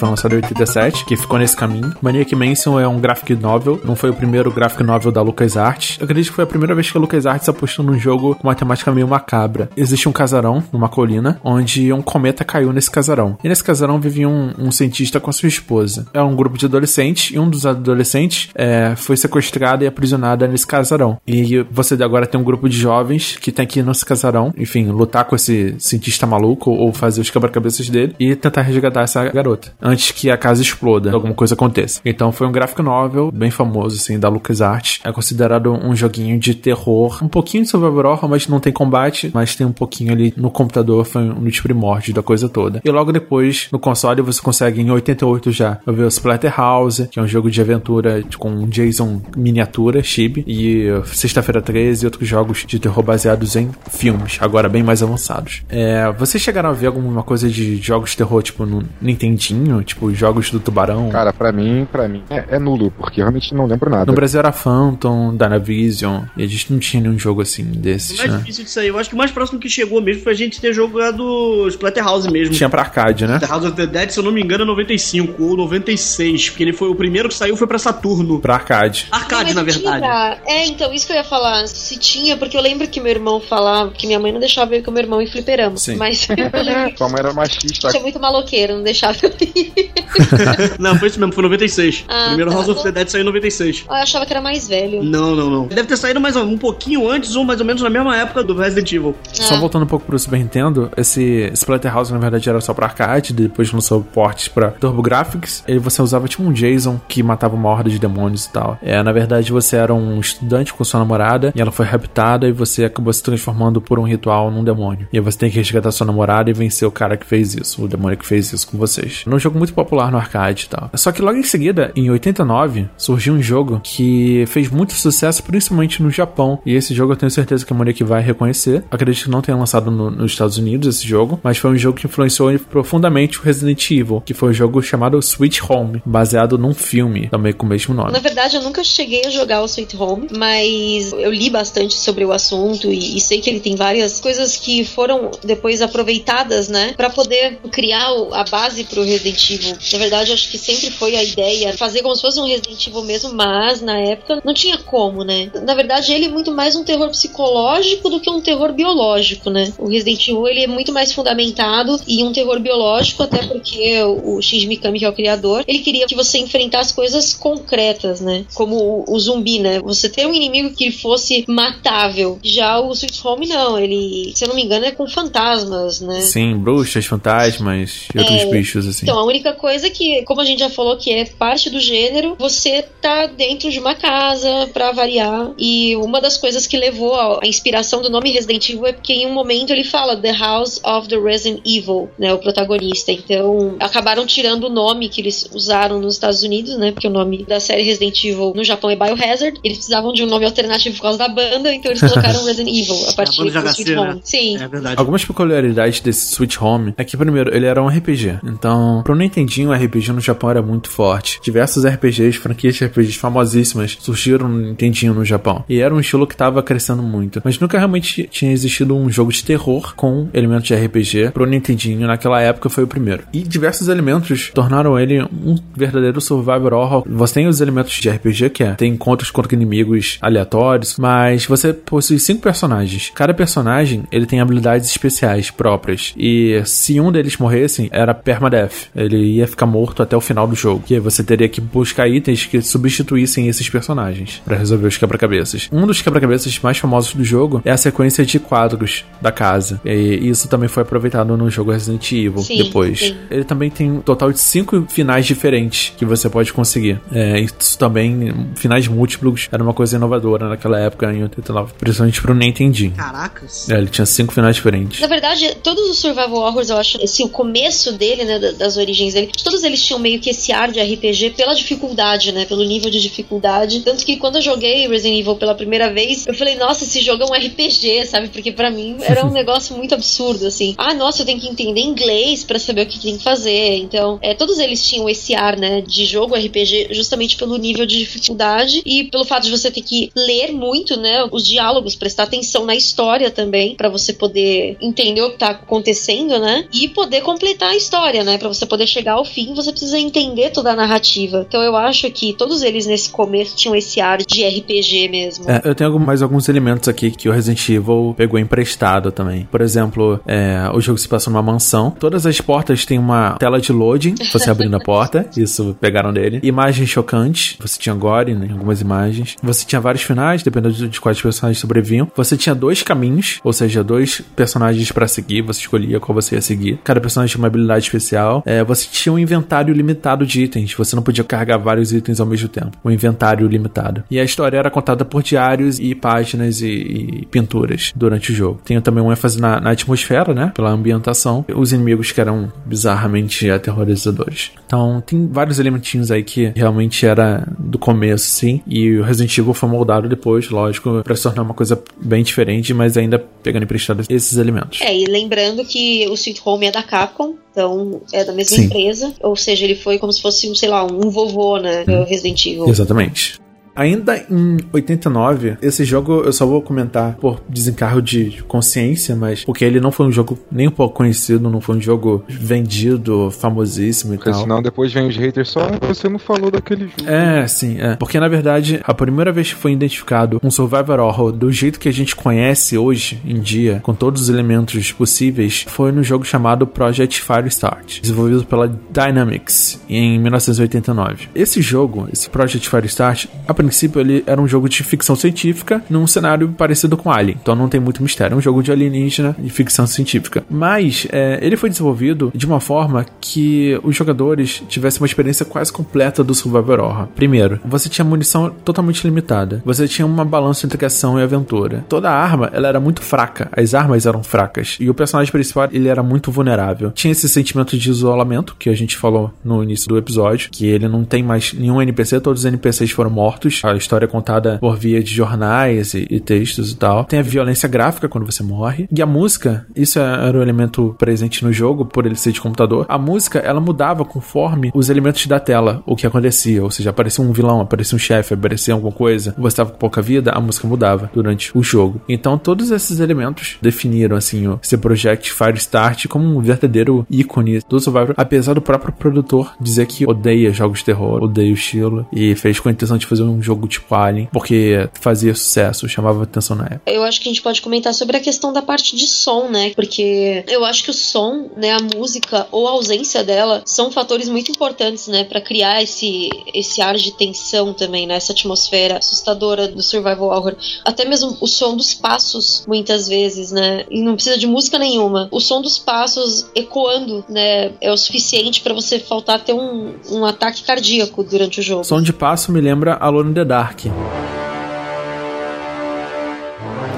foi lançado em 87, que ficou nesse caminho. Maniac Mansion é um graphic novel, não foi o primeiro graphic novel da LucasArts. Eu acredito que foi a primeira vez que a LucasArts apostou num jogo com uma temática meio macabra. Existe um casarão numa colina, onde um cometa caiu nesse casarão. E nesse casarão vivia um, um cientista com a sua esposa. É um grupo de adolescentes, e um dos adolescentes é, foi sequestrado e aprisionado nesse casarão. E você agora tem um grupo de jovens que tem que ir nesse casarão, enfim, lutar com esse cientista maluco ou fazer os quebra-cabeças dele e tentar resgatar essa garota antes que a casa exploda, alguma coisa aconteça. Então foi um graphic novel bem famoso assim da LucasArts. É considerado um joguinho de terror, um pouquinho de survival horror, mas não tem combate, mas tem um pouquinho ali no computador, foi um dos primórdios da coisa toda. E logo depois no console você consegue em 88 já ver o Splatterhouse, que é um jogo de aventura com Jason miniatura, chibi, e Sexta-feira 13 e outros jogos de terror baseados em filmes, agora bem mais avançados. É, vocês chegaram a ver alguma coisa de jogos de terror, tipo, no Nintendinho, tipo, jogos do Tubarão? Cara, pra mim, pra mim, é, é nulo, porque eu realmente não lembro nada. no Brasil era Phantom, Dynavision, e a gente não tinha nenhum jogo assim desses, O mais né? difícil disso aí, eu acho que o mais próximo que chegou mesmo foi a gente ter jogado Splatterhouse mesmo. Tinha pra arcade, né? The House of the Dead, se eu não me engano, é 95 ou 96, porque ele foi o primeiro que saiu foi pra Saturno. Pra arcade. Arcade, na verdade. pra- É, então, isso que eu ia falar. Se tinha, porque eu lembro que meu irmão falava que minha mãe não deixava eu ir com meu irmão em fliperama. Sim. Mas eu lembro que Sua mãe era machista. tinha muito maloqueiro, não deixava eu ir. Não, foi isso mesmo, foi 96. Ah, primeiro tá. House of the Dead saiu em 96. Eu achava que era mais velho. Não, não, não. Deve ter saído mais um pouquinho antes ou mais ou menos na mesma época do Resident Evil. Só Ah. voltando um pouco pro Super Nintendo, esse Splatterhouse na verdade era só pra arcade, depois lançou portes pra TurboGrafx, e você usava tipo um Jason que matava uma horda de demônios e tal. É, na verdade você era um estudante com sua namorada, e ela foi raptada, e você acabou se transformando por um ritual num demônio. E aí você tem que resgatar sua namorada e vencer o cara que fez isso, o demônio que fez isso com vocês. Era um jogo muito popular no arcade e tal. Só que logo em seguida, em 89, surgiu um jogo que fez muito sucesso, principalmente no Japão. E esse jogo eu tenho certeza que a Monique vai reconhecer. Acredito que não tenha lançado no- nos Estados Unidos esse jogo, mas foi um jogo que influenciou profundamente o Resident Evil, que foi um jogo chamado Sweet Home, baseado num filme também com o mesmo nome. Na verdade, eu nunca cheguei a jogar o Sweet Home, mas eu li bastante sobre o assunto e, e sei que ele tem várias coisas que foram depois aproveitadas, né, Pra poder criar a base pro Resident Evil. Na verdade, acho que sempre foi a ideia fazer como se fosse um Resident Evil mesmo, mas na época não tinha como, né? Na verdade, ele é muito mais um terror psicológico do que um terror biológico, né? O Resident Evil ele é muito mais fundamentado em um terror biológico, até porque o Shinji Mikami, que é o criador, ele queria que você enfrentasse coisas concretas, né? Como o, o zumbi, né? Você ter um inimigo que fosse matável. Já o Sweet Home, não. Ele, se eu não me engano, é com fantasmas, né? Sim, bruxas, fantasmas e outros É, bichos, assim. Então, a única coisa que, como a gente já falou, que é parte do gênero, você tá dentro de uma casa, pra variar. E uma das coisas que levou a, a inspiração do nome Resident Evil é porque em um momento ele fala The House of the Resident Evil, né? O protagonista. Então, acabaram tirando o nome que eles usaram nos Estados Unidos, né? Porque o nome da série Resident Evil no Japão é Biohazard. Eles precisavam de um nome alternativo por causa da banda, então eles colocaram Resident Evil a partir banda de do HC, Sweet né? Home. Sim. É verdade. Algumas peculiaridades desse Switch Home é que, primeiro, ele era um RPG. Então, pro Nintendinho, o RPG no Japão era muito forte. Diversos RPGs, franquias de RPGs famosíssimas, surgiram no Nintendinho no Japão. E era um estilo que tava crescendo muito. Mas nunca realmente tinha existido um jogo de terror com elementos de RPG pro Nintendinho. Naquela época foi o primeiro. E diversos elementos tornaram ele um verdadeiro survival horror. Você tem os elementos de RPG, que é tem encontros contra inimigos aleatórios, mas você possui cinco personagens. Cada personagem, ele tem habilidades especiais próprias. E se um deles morresse, era permadeath. Ele ia ficar morto até o final do jogo. E aí você teria que buscar itens que substituíssem esses personagens para resolver os quebra-cabeças. Um dos quebra-cabeças mais famosos do jogo é a sequência de quadros da casa. E isso também foi aproveitado no jogo Resident Evil Sim, depois. sim. Ele também tem um total de cinco finais diferentes que você pode conseguir. É, isso também, finais múltiplos, era uma coisa inovadora naquela época, em 89, principalmente pro Nintendinho. Caracas. É, ele tinha cinco finais diferentes. Na verdade, todos os survival horrors, eu acho, esse o começo dele, né, da- das origens todos eles tinham meio que esse ar de RPG pela dificuldade, né, pelo nível de dificuldade. Tanto que quando eu joguei Resident Evil pela primeira vez, eu falei, nossa, esse jogo é um RPG, sabe? Porque pra mim era um negócio muito absurdo, assim. Ah, nossa, eu tenho que entender inglês pra saber o que tem que fazer. Então, é, todos eles tinham esse ar, né, de jogo RPG, justamente pelo nível de dificuldade e pelo fato de você ter que ler muito, né, os diálogos, prestar atenção na história também, pra você poder entender o que tá acontecendo, né, e poder completar a história, né, Pra você poder chegar ao fim, você precisa entender toda a narrativa. Então, eu acho que todos eles nesse começo tinham esse ar de RPG mesmo. É, eu tenho mais alguns elementos aqui que o Resident Evil pegou emprestado também. Por exemplo, é, o jogo se passa numa mansão. Todas as portas têm uma tela de loading, você abrindo a porta. Isso pegaram dele. Imagens chocantes. Você tinha gore né, em algumas imagens. Você tinha vários finais, dependendo de quais personagens sobreviviam. Você tinha dois caminhos, ou seja, dois personagens pra seguir. Você escolhia qual você ia seguir. Cada personagem tinha uma habilidade especial. É, você tinha um inventário limitado de itens. Você não podia carregar vários itens ao mesmo tempo. Um inventário limitado. E a história era contada por diários e páginas e, e pinturas durante o jogo. Tem também um ênfase na, na atmosfera, né? Pela ambientação. Os inimigos que eram bizarramente aterrorizadores. Então, tem vários elementinhos aí que realmente era do começo, sim. E o Resident Evil foi moldado depois, lógico, pra se tornar uma coisa bem diferente, mas ainda pegando emprestado esses elementos. É, e lembrando que o Sweet Home é da Capcom, então é da mesma Sim. empresa. Ou seja, ele foi como se fosse, um, sei lá, um vovô, né? Do Resident Evil. Exatamente. Ainda em 89, esse jogo eu só vou comentar por desencargo de consciência, mas porque ele não foi um jogo nem um pouco conhecido, não foi um jogo vendido, famosíssimo e Porque tal. senão depois vem os haters só, "Ah, você não falou daquele jogo. É, sim, é. Porque na verdade, a primeira vez que foi identificado um survival horror do jeito que a gente conhece hoje em dia, com todos os elementos possíveis, foi no jogo chamado Project Firestart, desenvolvido pela Dynamics em 1989. Esse jogo, esse Project Firestart, a princípio ele era um jogo de ficção científica num cenário parecido com Alien, então não tem muito mistério, é um jogo de alienígena e ficção científica. Mas é, ele foi desenvolvido de uma forma que os jogadores tivessem uma experiência quase completa do survival horror. Primeiro, você tinha munição totalmente limitada. Você tinha uma balança entre ação e aventura. Toda a arma, ela era muito fraca. As armas eram fracas. E o personagem principal, ele era muito vulnerável. Tinha esse sentimento de isolamento, que a gente falou no início do episódio, que ele não tem mais nenhum NPC, todos os NPCs foram mortos. A história é contada por via de jornais e, e textos e tal. Tem a violência gráfica quando você morre. E a música, isso era um elemento presente no jogo, por ele ser de computador. A música, ela mudava conforme os elementos da tela, o que acontecia. Ou seja, aparecia um vilão, aparecia um chefe, aparecia alguma coisa, você estava com pouca vida, a música mudava durante o jogo. Então, todos esses elementos definiram, assim, o esse Project Firestart como um verdadeiro ícone do Survivor, apesar do próprio produtor dizer que odeia jogos de terror, odeia o estilo, e fez com a intenção de fazer um jogo tipo Alien, porque fazia sucesso, chamava atenção na época. Eu acho que a gente pode comentar sobre a questão da parte de som, né? Porque eu acho que o som, né, a música ou a ausência dela são fatores muito importantes, né, para criar esse esse ar de tensão também, né, essa atmosfera assustadora do survival horror. Até mesmo o som dos passos, muitas vezes, né? E não precisa de música nenhuma. O som dos passos ecoando, né, é o suficiente para você faltar ter um, um ataque cardíaco durante o jogo. Som de passo me lembra Alone in the Dark.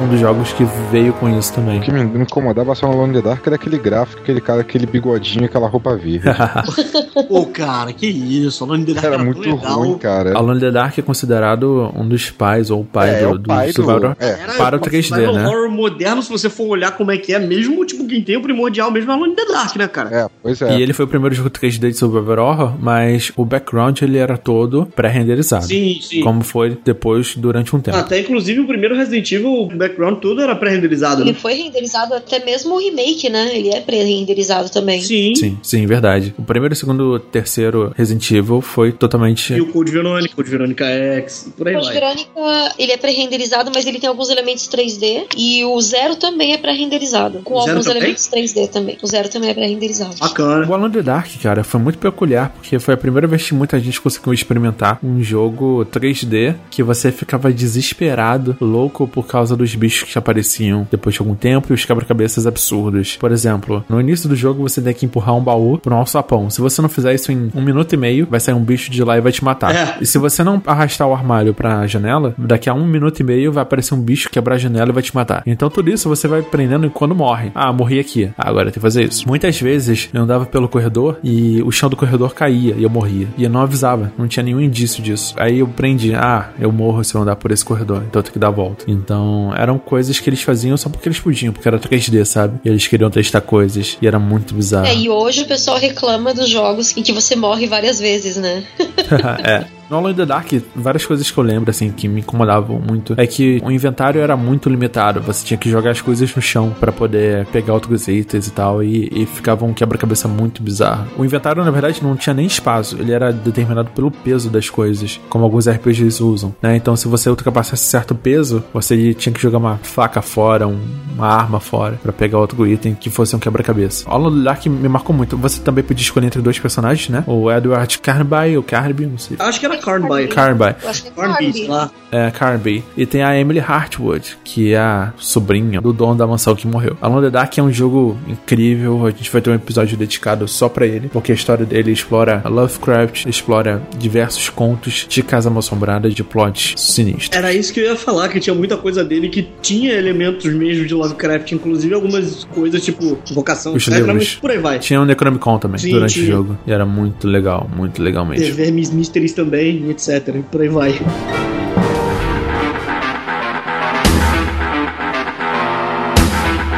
Um dos jogos que veio com isso também. O que me incomodava só no Alone in the Dark era aquele gráfico, aquele cara, aquele bigodinho, aquela roupa verde. Pô, cara, que isso. Alone in the Dark Era tão muito legal. ruim, cara. Alone in the Dark é considerado um dos pais, ou o pai É, do, o do pai do- Survivor é. Era para o uma 3D, survival né? horror moderno, se você for olhar como é que é, mesmo tipo quem tem o primordial mesmo é Alone in the Dark, né, cara? É, pois é. E ele foi o primeiro jogo 3D de Survivor Horror, mas o background ele era todo pré-renderizado. Sim, sim. Como foi depois, durante um tempo. Até inclusive o primeiro Resident Evil, o background tudo era pré-renderizado, Ele né? foi renderizado até mesmo o remake, né? Ele é pré-renderizado também. Sim. Sim, sim, verdade. O primeiro, o segundo, o terceiro Resident Evil foi totalmente. E o Code Verônica, Code Verônica X, por aí O Code vai. Verônica, ele é pré-renderizado, mas ele tem alguns elementos 3D. E o Zero também é pré-renderizado. Com alguns também? elementos 3D também. O Zero também é pré-renderizado. Bacana. O in the Dark, cara, foi muito peculiar, porque foi a primeira vez que muita gente conseguiu experimentar um jogo 3D que você ficava desesperado, louco por causa dos bichos que apareciam depois de algum tempo e os quebra-cabeças absurdos. Por exemplo, no início do jogo você tem que empurrar um baú por um alçapão. Se você não fizer isso em um minuto e meio, vai sair um bicho de lá e vai te matar. É. E se você não arrastar o armário pra janela, daqui a um minuto e meio vai aparecer um bicho quebrar a janela e vai te matar. Então tudo isso você vai aprendendo quando morre. Ah, morri aqui. Ah, agora tem que fazer isso. Muitas vezes eu andava pelo corredor e o chão do corredor caía e eu morria. E eu não avisava, não tinha nenhum indício disso. Aí eu aprendi, ah, eu morro se eu andar por esse corredor, então eu tenho que dar a volta. Então eram coisas que eles faziam só porque eles podiam, porque era 3D, sabe? E eles queriam testar coisas e era muito bizarro. É, e hoje o pessoal reclama dos jogos em que você morre várias vezes, né? é. No Alone in the Dark, várias coisas que eu lembro, assim, que me incomodavam muito é que o inventário era muito limitado. Você tinha que jogar as coisas no chão pra poder pegar outros itens e tal, e, e ficava um quebra-cabeça muito bizarro. O inventário, na verdade, não tinha nem espaço, ele era determinado pelo peso das coisas, como alguns RPGs usam, né? Então, se você ultrapassasse certo peso, você tinha que jogar uma faca fora, um- uma arma fora, pra pegar outro item que fosse um quebra-cabeça. Alone in the Dark me marcou muito. Você também podia escolher entre dois personagens, né? O Edward Carby, ou Carby, não sei. Acho que era Carnby. É Carnby, lá. É, Carby. E tem a Emily Hartwood, que é a sobrinha do dono da mansão que morreu. Alone in the Dark é um jogo incrível. A gente vai ter um episódio dedicado só pra ele, porque a história dele explora Lovecraft, explora diversos contos de casa mal assombrada, de plots sinistros. Era isso que eu ia falar, que tinha muita coisa dele que tinha elementos mesmo de Lovecraft, inclusive algumas coisas tipo invocação, Os livros. mas por aí vai. Tinha o Necronomicon também Sim, durante o jogo. E era muito legal, muito legal The mesmo. Vermes Mysteries também, etc. E por aí vai.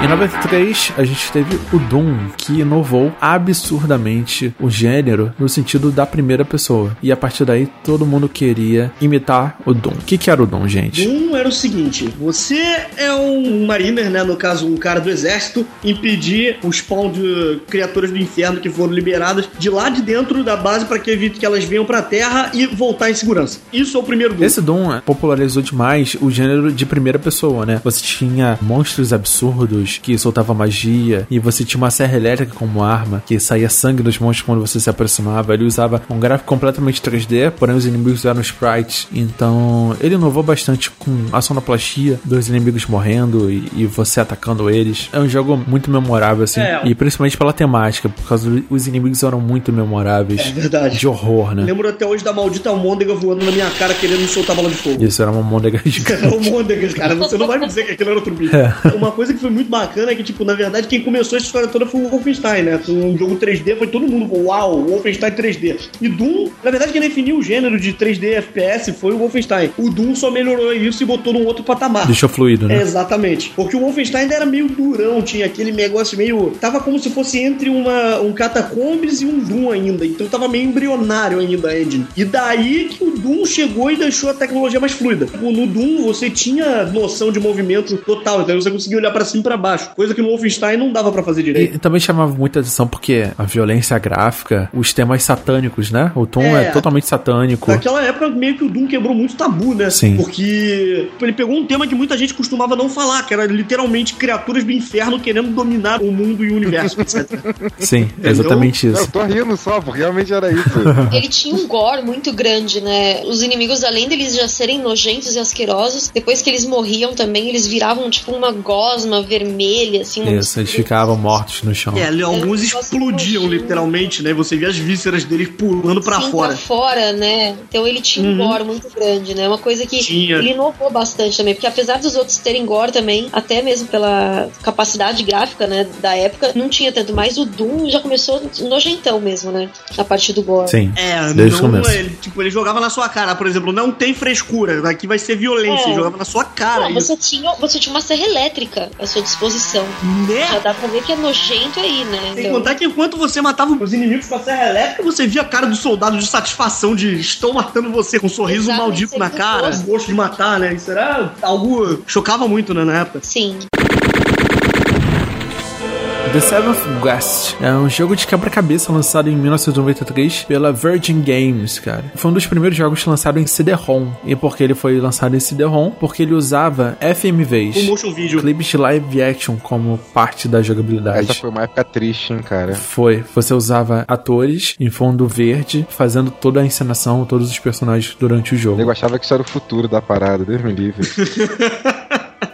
Em 93, a gente teve o Doom, que inovou absurdamente o gênero no sentido da primeira pessoa. E a partir daí, todo mundo queria imitar o Doom. O que, que era o Doom, gente? Um era o seguinte: você é um mariner, né? No caso, um cara do exército, impedir o spawn de criaturas do inferno que foram liberadas de lá de dentro da base para que evite que elas venham pra terra e voltar em segurança. Isso é o primeiro Doom. Esse Doom popularizou demais o gênero de primeira pessoa, né? Você tinha monstros absurdos que soltavam magia, e você tinha uma serra elétrica como arma, que saía sangue dos monstros quando você se aproximava. Ele usava um gráfico completamente 3D, porém os inimigos eram sprites. Então ele inovou bastante com a sonoplastia dos inimigos morrendo e, e você atacando eles. É um jogo muito memorável, assim, É. e principalmente pela temática, por causa dos inimigos eram muito memoráveis. É verdade. De horror, né? Lembro até hoje da maldita almôndega voando na minha cara querendo me soltar bola de fogo. Isso era uma môndega gigante. Almôndegas, cara. Você não vai me dizer que aquilo era outro bicho. É. Uma coisa que foi muito bacana é que, tipo, na verdade, quem começou essa história toda foi o Wolfenstein, né? Um jogo 3D, foi todo mundo, uau, Wolfenstein 3D. E Doom, na verdade, quem definiu o gênero de 3D FPS foi o Wolfenstein. O Doom só melhorou isso e botou num outro patamar. Deixou fluido, né? Exatamente. Porque o Wolfenstein ainda era meio durão, tinha aquele negócio meio. Tava como se fosse entre uma, um Catacombs e um Doom ainda. Então tava meio embrionário ainda a engine. E daí que o Doom chegou e deixou a tecnologia mais fluida. Tipo, No Doom você tinha noção de movimento total, então você conseguia olhar pra cima e pra baixo. Coisa que no Wolfenstein não dava pra fazer direito. E também chamava muita atenção porque a violência gráfica, os temas satânicos, né? O tom é, É. totalmente satânico. Naquela época, meio que o Doom quebrou muito tabu, né? Sim. Porque ele pegou um tema que muita gente costumava não falar, que era literalmente criaturas do inferno querendo dominar o mundo e o universo, etc. Sim, é exatamente Eu isso. tô rindo só, porque realmente era isso. Ele tinha um gore muito grande, né? Os inimigos, além deles já serem nojentos e asquerosos, depois que eles morriam também, eles viravam tipo uma gosma vermelha, assim. Uma Isso, eles ficavam mortos no chão. É, alguns negócio explodiam literalmente, né? Você via as vísceras deles pulando pra Sim, fora. pra fora, né? Então ele tinha um gore muito grande, né? Uma coisa que Tinha. ele inovou bastante também, porque apesar dos outros terem gore também, até mesmo pela capacidade gráfica, né, da época, não tinha tanto, mas o Doom já começou nojentão mesmo, né? A partir do gore. Sim, É, desde o não, começo. ele, tipo, ele jogava na sua cara, por exemplo, não tem frescura, aqui vai ser violência, É. ele jogava na sua cara. Não, você tinha, você tinha uma serra elétrica à sua disposição. Já Né? dá pra ver que é nojento aí, né? Sem Então, contar que enquanto você matava os inimigos com a serra elétrica, você via a cara do soldado de satisfação de estão matando você com um sorriso Exato, maldito na cara, gosto de matar, né? Isso era algo. chocava muito, né, na época. Sim. The Seventh Guest é um jogo de quebra-cabeça lançado em 1993 pela Virgin Games, cara. Foi um dos primeiros jogos lançados em CD-ROM. E por que ele foi lançado em CD-ROM? Porque ele usava FMVs, O motion video. clips de live action como parte da jogabilidade. Essa foi uma época triste, hein, cara. Foi. Você usava atores em fundo verde, fazendo toda a encenação, todos os personagens durante o jogo. Eu achava que isso era o futuro da parada, Deus me livre.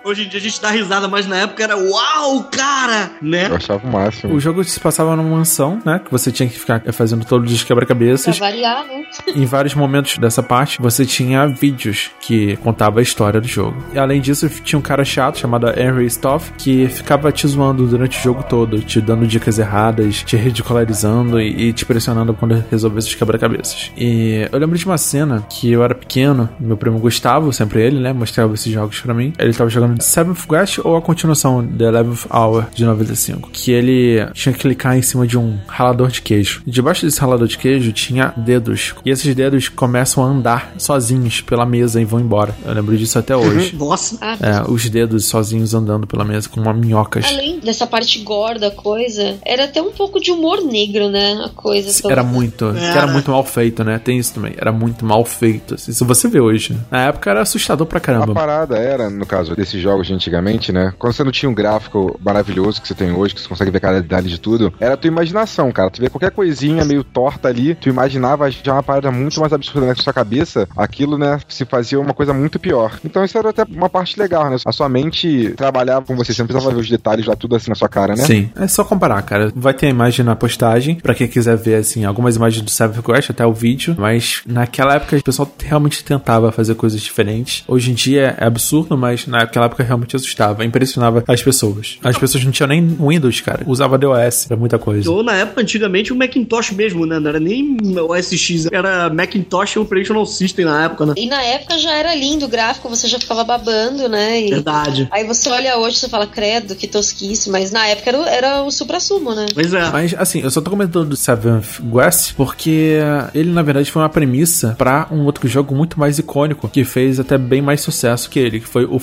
Hoje em dia a gente dá risada, mas na época era uau, cara! Né? Eu achava o máximo. O jogo se passava numa mansão, né? Que você tinha que ficar fazendo todos os Pra quebra-cabeças. variar, né? Em vários momentos dessa parte, você tinha vídeos que contavam a história do jogo. E além disso, tinha um cara chato chamado Henry Stoff que ficava te zoando durante o jogo todo, te dando dicas erradas, te ridicularizando e, e te pressionando quando resolvesse os quebra-cabeças. E eu lembro de uma cena que eu era pequeno, meu primo Gustavo, sempre ele, né, mostrava esses jogos pra mim. Ele tava jogando Seventh Guest ou a continuação The Eleventh Hour de 95, que ele tinha que clicar em cima de um ralador de queijo. E debaixo desse ralador de queijo tinha dedos. E esses dedos começam a andar sozinhos pela mesa e vão embora. Eu lembro disso até hoje. Nossa. Ah, É, os dedos sozinhos andando pela mesa com uma minhocas. Além dessa parte gore da coisa, era até um pouco de humor negro, né? A coisa. toda. Era muito, era Era. muito mal feito, né? Tem isso também. Era muito mal feito. assim, Se você vê hoje, na época era assustador pra A caramba. parada era, no caso desses jogos de antigamente, né? Quando você não tinha um gráfico maravilhoso que você tem hoje, que você consegue ver a qualidade de tudo, era a tua imaginação, cara. Tu vê qualquer coisinha meio torta ali, tu imaginava já uma parada muito mais absurda na sua cabeça, aquilo, né, se fazia uma coisa muito pior. Então isso era até uma parte legal, né? A sua mente trabalhava com você, você não precisava ver os detalhes lá tudo assim na sua cara, né? Sim, é só comparar, cara. Vai ter a imagem na postagem, pra quem quiser ver, assim, algumas imagens do Seventh Quest, até o vídeo. Mas naquela época o pessoal realmente tentava fazer coisas diferentes. Hoje em dia é absurdo, mas naquela época realmente assustava, impressionava as pessoas. As pessoas não tinham nem Windows, cara. Usava DOS pra muita coisa. Ou na época, antigamente, o Macintosh mesmo, né? Não era nem OS X, era Macintosh Operational System na época, né? E na época já era lindo o gráfico, você já ficava babando, né? E Verdade. aí você olha hoje e fala, credo, que tosquice, mas na época era, o- era o supra-sumo, né? Pois é. Mas, assim, eu só tô comentando do Seventh Quest porque ele, na verdade, foi uma premissa pra um outro jogo muito mais icônico, que fez até bem mais sucesso que ele, que foi o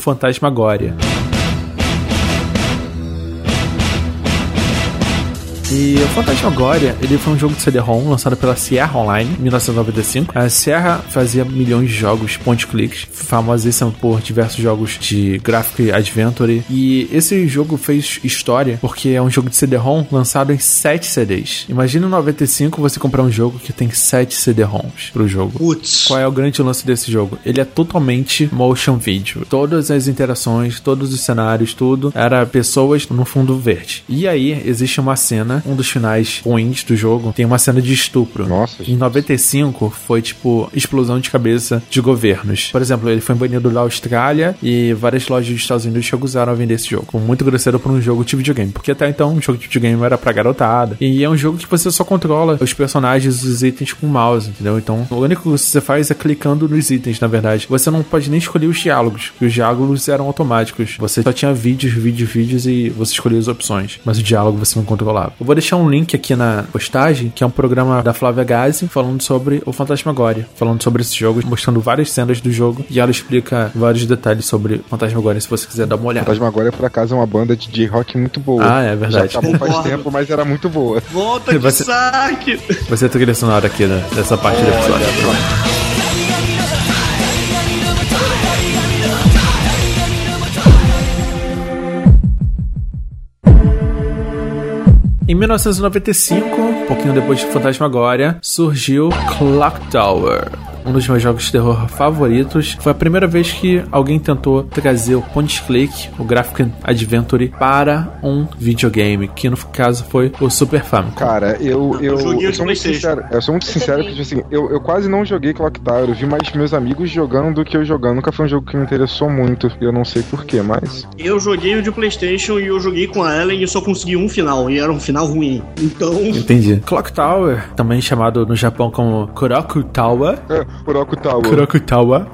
Fantasmagoria. E o Fantasmagoria, ele foi um jogo de CD-ROM lançado pela Sierra Online em 1995. A Sierra fazia milhões de jogos point-clicks, famosíssima por diversos jogos de graphic adventure. E esse jogo fez história porque é um jogo de CD-ROM lançado em 7 CDs. Imagina em 95 você comprar um jogo que tem 7 CD-ROMs pro jogo. Putz. Qual é o grande lance desse jogo? Ele é totalmente motion video. Todas as interações, todos os cenários, tudo era pessoas no fundo verde. E aí existe uma cena 90, um dos finais ruins do jogo, tem uma cena de estupro. Nossa, Em gente. 95 foi tipo explosão de cabeça de governos. Por exemplo, ele foi banido da Austrália e várias lojas dos Estados Unidos recusaram a vender esse jogo. Muito grosseiro pra um jogo de videogame, porque até então um jogo de videogame era pra garotada. E é um jogo que você só controla os personagens, os itens com o mouse, entendeu? Então, o único que você faz é clicando nos itens, na verdade. Você não pode nem escolher os diálogos, porque os diálogos eram automáticos. Você só tinha vídeos, vídeos, vídeos e você escolhia as opções, mas o diálogo você não controlava. Vou deixar um link aqui na postagem, que é um programa da Flávia Gazi falando sobre o Fantasmagoria, falando sobre esse jogo, mostrando várias cenas do jogo e ela explica vários detalhes sobre Fantasmagoria, se você quiser dar uma olhada. Fantasmagoria, por acaso, é uma banda de J-Rock muito boa. Ah, é verdade. Já acabou faz tempo, mas era muito boa. Volta que Você- saque! Vai ser a trilha sonora aqui né, dessa parte do episódio. Em 1995, um pouquinho depois de Fantasmagoria, surgiu Clock Tower. Um dos meus jogos de terror favoritos. Foi a primeira vez que alguém tentou trazer o point click, o Graphic Adventure, para um videogame, que no caso foi o Super Famicom. Cara, eu, eu, Eu eu sou muito sincero. Eu sou muito sincero que, tipo assim, eu, eu quase não joguei Clock Tower. Eu vi mais meus amigos jogando do que eu jogando. Nunca foi um jogo que me interessou muito. E eu não sei porquê, mas. Eu joguei o de Playstation e eu joguei com a Ellen e só consegui um final, e era um final ruim. Então, Entendi. Clock Tower, também chamado no Japão como Kuroku Tower. Kuroku Tower.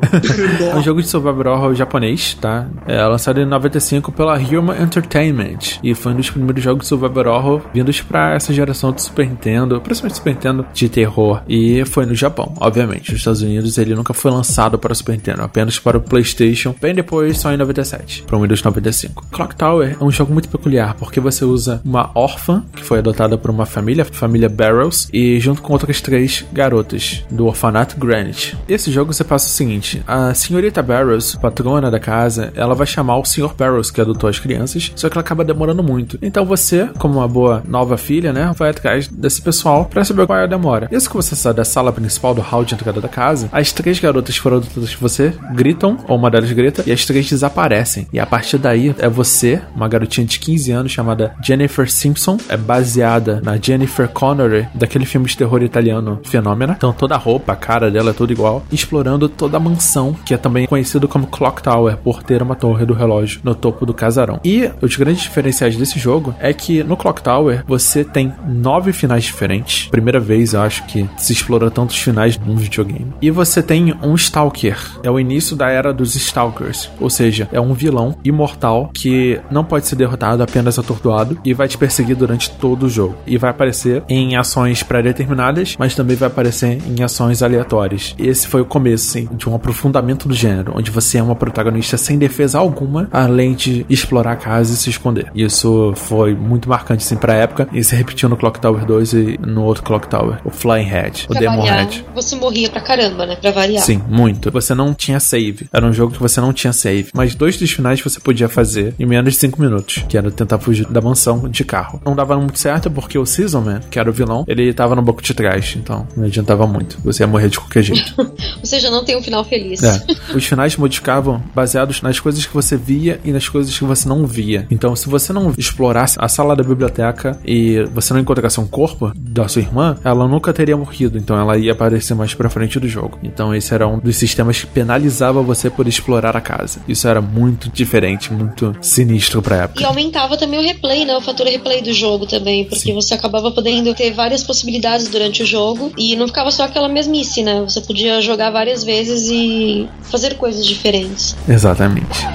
é um jogo de survival horror japonês, tá? É lançado em 95 pela Human Entertainment. E foi um dos primeiros jogos de survival horror vindos pra essa geração de Super Nintendo, principalmente Super Nintendo de terror. E foi no Japão, obviamente. Nos Estados Unidos ele nunca foi lançado para o Super Nintendo, apenas para o PlayStation, bem depois, só em 97, para o Windows 95. Clock Tower é um jogo muito peculiar, porque você usa uma órfã, que foi adotada por uma família, a família Barrows, e junto com outras três garotas do orfanato Granite. Esse jogo você passa o seguinte: a senhorita Barrows, patrona da casa, ela vai chamar o Sr. Barrows, que adotou as crianças, só que ela acaba demorando muito. Então você, como uma boa nova filha, né, vai atrás desse pessoal pra saber qual é a demora. Isso que você sai da sala principal do hall de entrada da casa, as três garotas que foram adotadas por você gritam, ou uma delas grita, e as três desaparecem. E a partir daí é você, uma garotinha de 15 anos chamada Jennifer Simpson, é baseada na Jennifer Connery, daquele filme de terror italiano Fenômena. Então toda a roupa, a cara dela tudo igual, explorando toda a mansão, que é também conhecido como Clock Tower, por ter uma torre do relógio no topo do casarão. E os grandes diferenciais desse jogo é que no Clock Tower você tem nove finais diferentes. Primeira vez, eu acho que se explora tantos finais num videogame. E você tem um Stalker. É o início da era dos Stalkers. Ou seja, é um vilão imortal que não pode ser derrotado, apenas atordoado, e vai te perseguir durante todo o jogo. E vai aparecer em ações pré-determinadas, mas também vai aparecer em ações aleatórias. Esse foi o começo, assim, de um aprofundamento do gênero, onde você é uma protagonista sem defesa alguma, além de explorar a casa e se esconder. Isso foi muito marcante, assim, pra época, e se repetiu no Clock Tower 2 e no outro Clock Tower, o Flying Head, o Pra Demon variar, Head. você morria pra caramba, né? Pra variar. Sim, muito. Você não tinha save. Era um jogo que você não tinha save. Mas dois dos finais você podia fazer em menos de 5 minutos, que era tentar fugir da mansão de carro. Não dava muito certo porque o Seasonman, que era o vilão, ele tava no banco de trás, então não adiantava muito. Você ia morrer de qualquer jeito. Ou seja, não tem um final feliz. É. Os finais modificavam baseados nas coisas que você via e nas coisas que você não via. Então, se você não explorasse a sala da biblioteca e você não encontrasse um corpo da sua irmã, ela nunca teria morrido. Então, ela ia aparecer mais pra frente do jogo. Então, esse era um dos sistemas que penalizava você por explorar a casa. Isso era muito diferente, muito sinistro pra época. E aumentava também o replay, né? O fator replay do jogo também, porque você acabava podendo ter várias possibilidades durante o jogo e não ficava só aquela mesmice, né? Você podia jogar várias vezes e fazer coisas diferentes. Exatamente.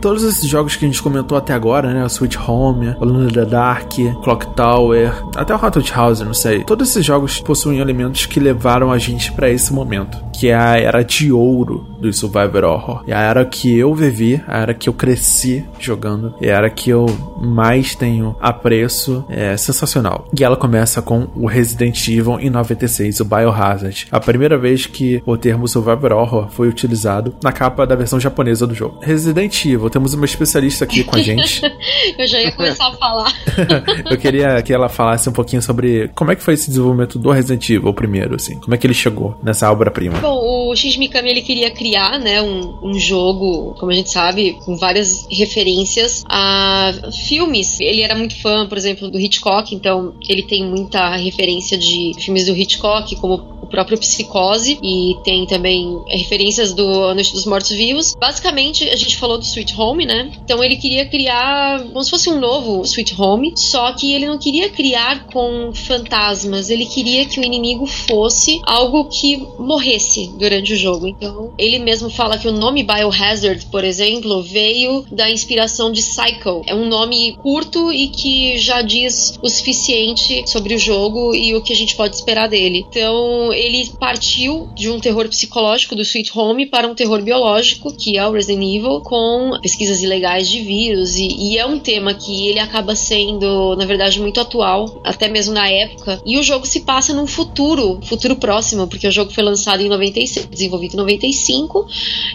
Todos esses jogos que a gente comentou até agora, né? O Sweet Home, o Luna the Dark, Clock Tower, até o Haunted House, não sei. Todos esses jogos possuem elementos que levaram a gente pra esse momento, que é a era de ouro do Survivor Horror. É a era que eu vivi, a era que eu cresci jogando, é a era que eu mais tenho apreço, é sensacional. E ela começa com o Resident Evil em 96, o Biohazard. A primeira vez que o termo Survivor Horror foi utilizado na capa da versão japonesa do jogo. Resident Evil, temos uma especialista aqui com a gente. eu já ia começar a falar. eu queria que ela falasse um pouquinho sobre como é que foi esse desenvolvimento do Resident Evil primeiro, assim. Como é que ele chegou nessa obra-prima? Bom, o Shinji Mikami ele queria criar, né, um, um jogo, como a gente sabe, com várias referências a filmes. Ele era muito fã, por exemplo, do Hitchcock, então ele tem muita referência de filmes do Hitchcock, como o próprio Psicose, e tem também referências do A Noite dos Mortos Vivos. Basicamente, a gente falou do Sweet Home, né? Então ele queria criar como se fosse um novo Sweet Home, só que ele não queria criar com fantasmas, ele queria que o inimigo fosse algo que morresse durante o jogo. Então, ele mesmo fala que o nome Biohazard, por exemplo, veio da inspiração de Psycho. É um nome curto e que já diz o suficiente sobre o jogo e o que a gente pode esperar dele. Então, ele partiu de um terror psicológico do Sweet Home para um terror biológico, que é o Resident Evil, com pesquisas ilegais de vírus. E, e é um tema que ele acaba sendo, na verdade, muito atual, até mesmo na época. E o jogo se passa num futuro, futuro próximo, porque o jogo foi lançado em 96, desenvolvido em 95,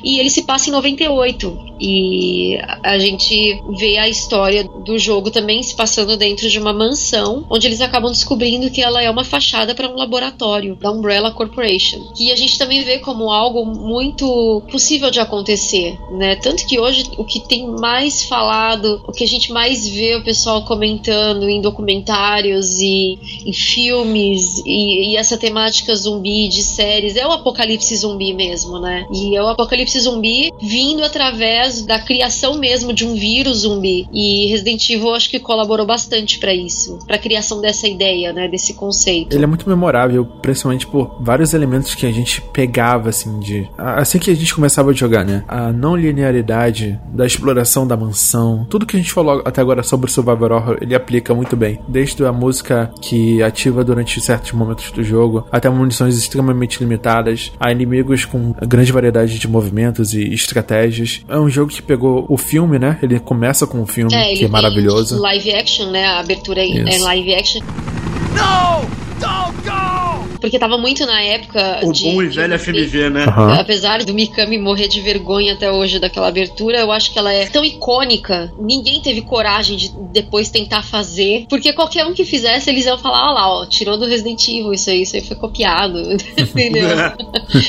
e ele se passa em 98. E a gente vê a história do jogo também se passando dentro de uma mansão, onde eles acabam descobrindo que ela é uma fachada para um laboratório da Umbrella Corporation. Que a gente também vê como algo muito possível de acontecer, né? Tanto que hoje o que tem mais falado, o que a gente mais vê o pessoal comentando em documentários e em filmes e, e essa temática zumbi de séries é o apocalipse zumbi mesmo, né? E é o apocalipse zumbi vindo através da criação mesmo de um vírus zumbi. E Resident Evil acho que colaborou bastante para isso, para a criação dessa ideia, né, desse conceito. Ele é muito memorável, principalmente por vários elementos que a gente pegava assim de assim que a gente começava a jogar, né? A não linearidade da exploração da mansão, tudo que a gente falou até agora sobre o Survivor Horror, ele aplica muito bem. Desde a música que ativa durante certos momentos do jogo, até munições extremamente limitadas, a inimigos com grande variedade de movimentos e estratégias. É um jogo que pegou o filme, né? Ele começa com um filme É, que é maravilhoso. Live action, né? A abertura é Isso. é live action. No! Don't go! Porque tava muito na época. O de, bom e velho FMV, né? Aham. Apesar do Mikami morrer de vergonha até hoje daquela abertura, eu acho que ela é tão icônica. Ninguém teve coragem de depois tentar fazer. Porque qualquer um que fizesse, eles iam falar: ó lá, ó, tirou do Resident Evil isso aí, isso aí foi copiado. Entendeu?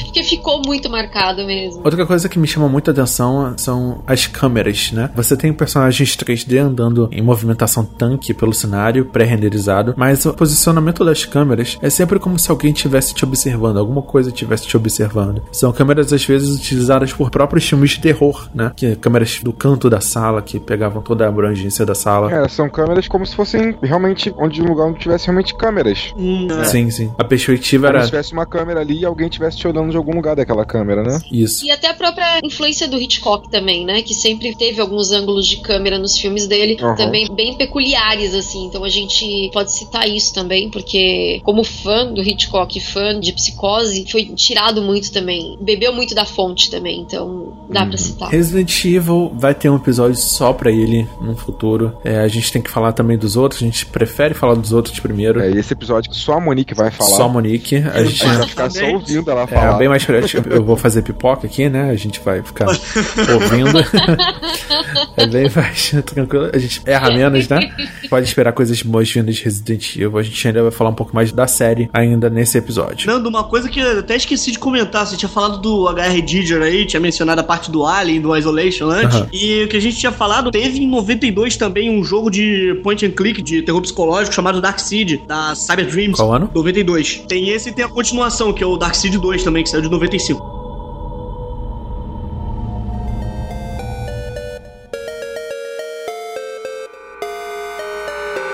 porque ficou muito marcado mesmo. Outra coisa que me chama muita atenção são as câmeras, né? Você tem personagens 3D andando em movimentação tanque pelo cenário, pré-renderizado, mas o posicionamento das câmeras é sempre como se alguém estivesse te observando, alguma coisa estivesse te observando. São câmeras às vezes utilizadas por próprios filmes de terror, né? Que câmeras do canto da sala que pegavam toda a abrangência da sala. É, são câmeras como se fossem realmente onde um lugar onde tivesse realmente câmeras. Hum, é. Sim, sim. A perspectiva Como era se tivesse uma câmera ali e alguém estivesse te olhando de algum lugar daquela câmera, né? isso. E até a própria influência do Hitchcock também, né? Que sempre teve alguns ângulos de câmera nos filmes dele, Aham. também bem peculiares, assim. Então a gente pode citar isso também, porque como fã do Hitchcock, fã de Psicose, foi tirado muito também. Bebeu muito da fonte também, então dá pra citar. Resident Evil vai ter um episódio só pra ele no futuro. É, a gente tem que falar também dos outros, a gente prefere falar dos outros primeiro. É, e esse episódio que só a Monique vai falar. Só a Monique. A gente Vai ficar só ouvindo ela É falar. bem mais prático. Eu vou fazer pipoca aqui, né? A gente vai ficar ouvindo. é bem mais tranquilo. A gente erra menos, né? Pode esperar coisas boas vindas de Resident Evil. A gente ainda vai falar um pouco mais da série ainda nesse episódio. Nando, uma coisa que eu até esqueci de comentar, você tinha falado do HR Giger aí, tinha mencionado a parte do Alien, do Isolation antes, Aham. e o que a gente tinha falado, teve em 92 também um jogo de point and click, de terror psicológico, chamado Dark Seed, da Cyber Dreams. Qual ano? 92. Tem esse e tem a continuação, que é o Dark Seed 2 também, que saiu de 95.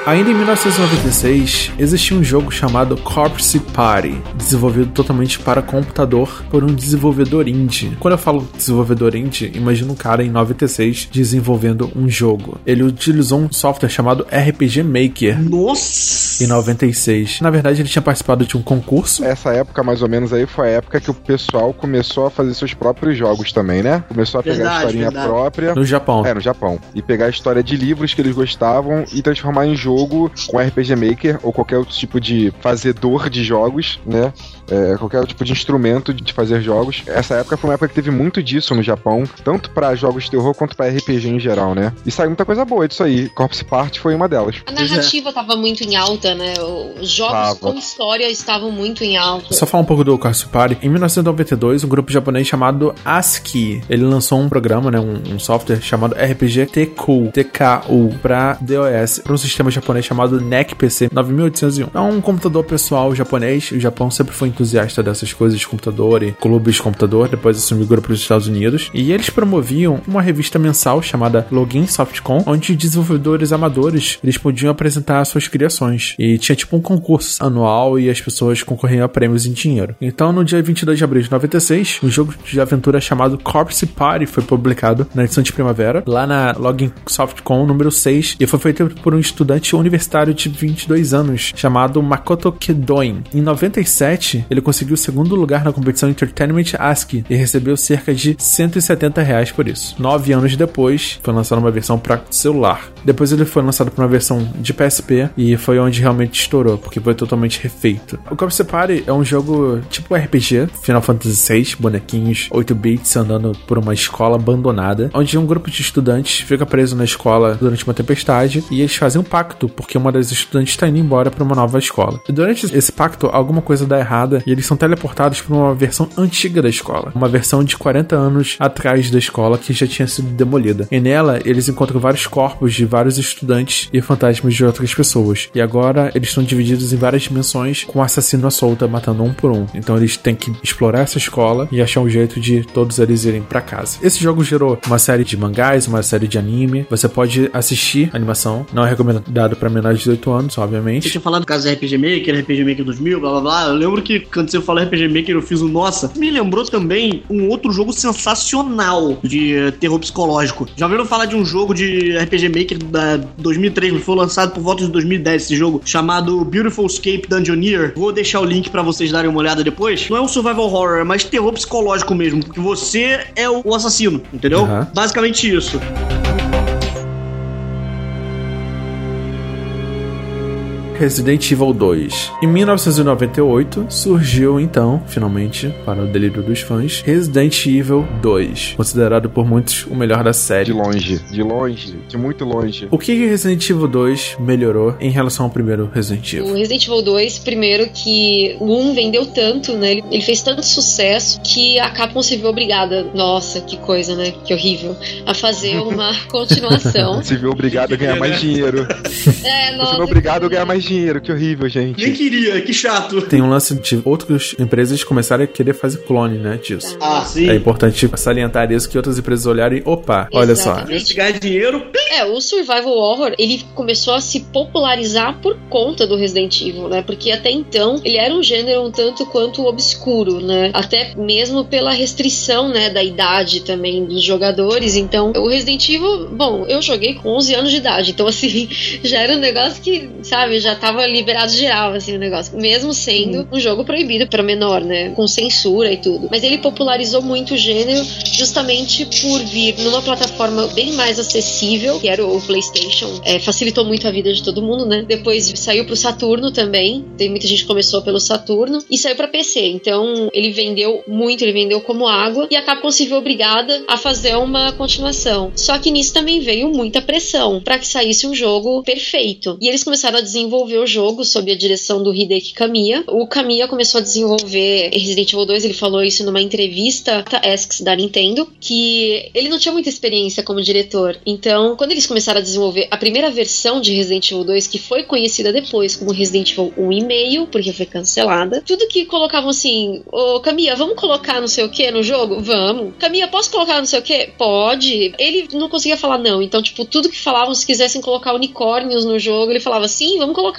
Ainda em 1996, existia um jogo chamado Corpse Party, desenvolvido totalmente para computador por um desenvolvedor indie. Quando eu falo desenvolvedor indie, imagina um cara em 96 desenvolvendo um jogo. Ele utilizou um software chamado RPG Maker Nossa! em 96. Na verdade, ele tinha participado de um concurso. Essa época, mais ou menos, aí foi a época que o pessoal começou a fazer seus próprios jogos também, né? Começou a pegar a historinha verdade. própria. No Japão. É, no Japão. E pegar a história de livros que eles gostavam e transformar em jogo com RPG Maker ou qualquer outro tipo de fazedor de jogos, né? É, qualquer tipo de instrumento de fazer jogos. Essa época foi uma época que teve muito disso no Japão, tanto pra jogos de terror quanto pra RPG em geral, né? E saiu muita coisa boa disso aí. Corpse Party foi uma delas. A narrativa tava muito em alta, né? Os jogos Tava. com história estavam muito em alta. Só falar um pouco do Corpse Party. Em 1992, um grupo japonês chamado ASCII, ele lançou um programa, né, um, um software chamado RPG TKU, TKU para DOS, para um sistema japonês chamado NEC PC 9801. É um computador pessoal japonês. O Japão sempre foi entusiasta dessas coisas de computador e clubes de computador. Depois isso migrou para os Estados Unidos. E eles promoviam uma revista mensal chamada Login Softcom, onde desenvolvedores amadores eles podiam apresentar suas criações. E tinha tipo um concurso anual e as pessoas concorriam a prêmios em dinheiro. Então, no dia 22 de abril de 96, um jogo de aventura chamado Corpse Party foi publicado na edição de primavera, lá na Login Softcom número 6, e foi feito por um estudante universitário de 22 anos chamado Makoto Kedoin. Em 97, ele conseguiu o segundo lugar na competição Entertainment ASCII e recebeu cerca de 170 reais por isso. Nove anos depois, foi lançada uma versão para celular. Depois ele foi lançado para uma versão de PSP e foi onde realmente estourou, porque foi totalmente refeito. O Corpse Party é um jogo tipo RPG, Final Fantasy VI, bonequinhos 8 bits andando por uma escola abandonada, onde um grupo de estudantes fica preso na escola durante uma tempestade e eles fazem um pacto, porque uma das estudantes está indo embora para uma nova escola. E durante esse pacto, alguma coisa dá e eles são teleportados para uma versão antiga da escola, uma versão de 40 anos atrás da escola que já tinha sido demolida. E nela, eles encontram vários corpos de vários estudantes e fantasmas de outras pessoas. E agora eles estão divididos em várias dimensões com assassino à solta matando um por um. Então eles têm que explorar essa escola e achar um jeito de todos eles irem para casa. Esse jogo gerou uma série de mangás, uma série de anime. Você pode assistir animação, não é recomendado para menores de 18 anos, Você obviamente. tinha falado do caso do RPG Maker, RPG Maker 2000, blá blá blá. Eu lembro que quando você falou RPG Maker, eu fiz um nossa. Me lembrou também um outro jogo sensacional de eh, terror psicológico. Já ouviram falar de um jogo de RPG Maker da 2003, mas foi lançado por volta de 2010 esse jogo, chamado Beautiful Escape Dungeoneer. Vou deixar o link pra vocês darem uma olhada depois. Não é um survival horror, é mais terror psicológico mesmo, porque você é o o assassino, entendeu? Aham. Basicamente isso. Resident Evil 2. Em 1998 surgiu então, finalmente, para o delírio dos fãs, Resident Evil 2, considerado por muitos o melhor da De série. longe, de longe, de muito longe. O que Resident Evil 2 melhorou em relação ao primeiro Resident O Evil? Resident Evil 2, primeiro que o 1 vendeu tanto, né? Ele, ele fez tanto sucesso que a Capcom se viu obrigada, nossa, que coisa, né? Que horrível, a fazer uma continuação. Se viu obrigado a ganhar mais dinheiro. É, nossa. viu obrigado a ganhar mais dinheiro. Que horrível, Nem gente. queria, que chato. Tem um lance de outras empresas começarem a querer fazer clone, né, disso. Ah, sim. É importante salientar isso que outras empresas olharem, opa, olha só. Exatamente. Se ganhar dinheiro, É, o survival horror, ele começou a se popularizar por conta do Resident Evil, né? Porque até então ele era um gênero um tanto quanto obscuro, né? Até mesmo pela restrição, né, da idade também dos jogadores. Então, o Resident Evil, bom, eu joguei com 11 anos de idade, então assim, já era um negócio que, sabe, já tava liberado geral assim o negócio, mesmo sendo um jogo proibido para menor, né, com censura e tudo. Mas ele popularizou muito o gênero justamente por vir numa plataforma bem mais acessível, que era o PlayStation. É, facilitou muito a vida de todo mundo, né? Depois saiu pro Saturno também. Tem muita gente que começou pelo Saturno e saiu para PC. Então ele vendeu muito, ele vendeu como água e a Capcom se viu obrigada a fazer uma continuação. Só que nisso também veio muita pressão para que saísse um jogo perfeito. E eles começaram a desenvolver o jogo sob a direção do Hideki Kamiya. O Kamiya começou a desenvolver Resident Evil 2, ele falou isso numa entrevista da Asks da Nintendo, que ele não tinha muita experiência como diretor. Então, quando eles começaram a desenvolver a primeira versão de Resident Evil 2, que foi conhecida depois como Resident Evil 1,5, porque foi cancelada, tudo que colocavam assim, ô Kamiya, vamos colocar não sei o que no jogo? Vamos. Kamiya, posso colocar não sei o que? Pode. Ele não conseguia falar não. Então, tipo, tudo que falavam, se quisessem colocar unicórnios no jogo, ele falava sim, vamos colocar,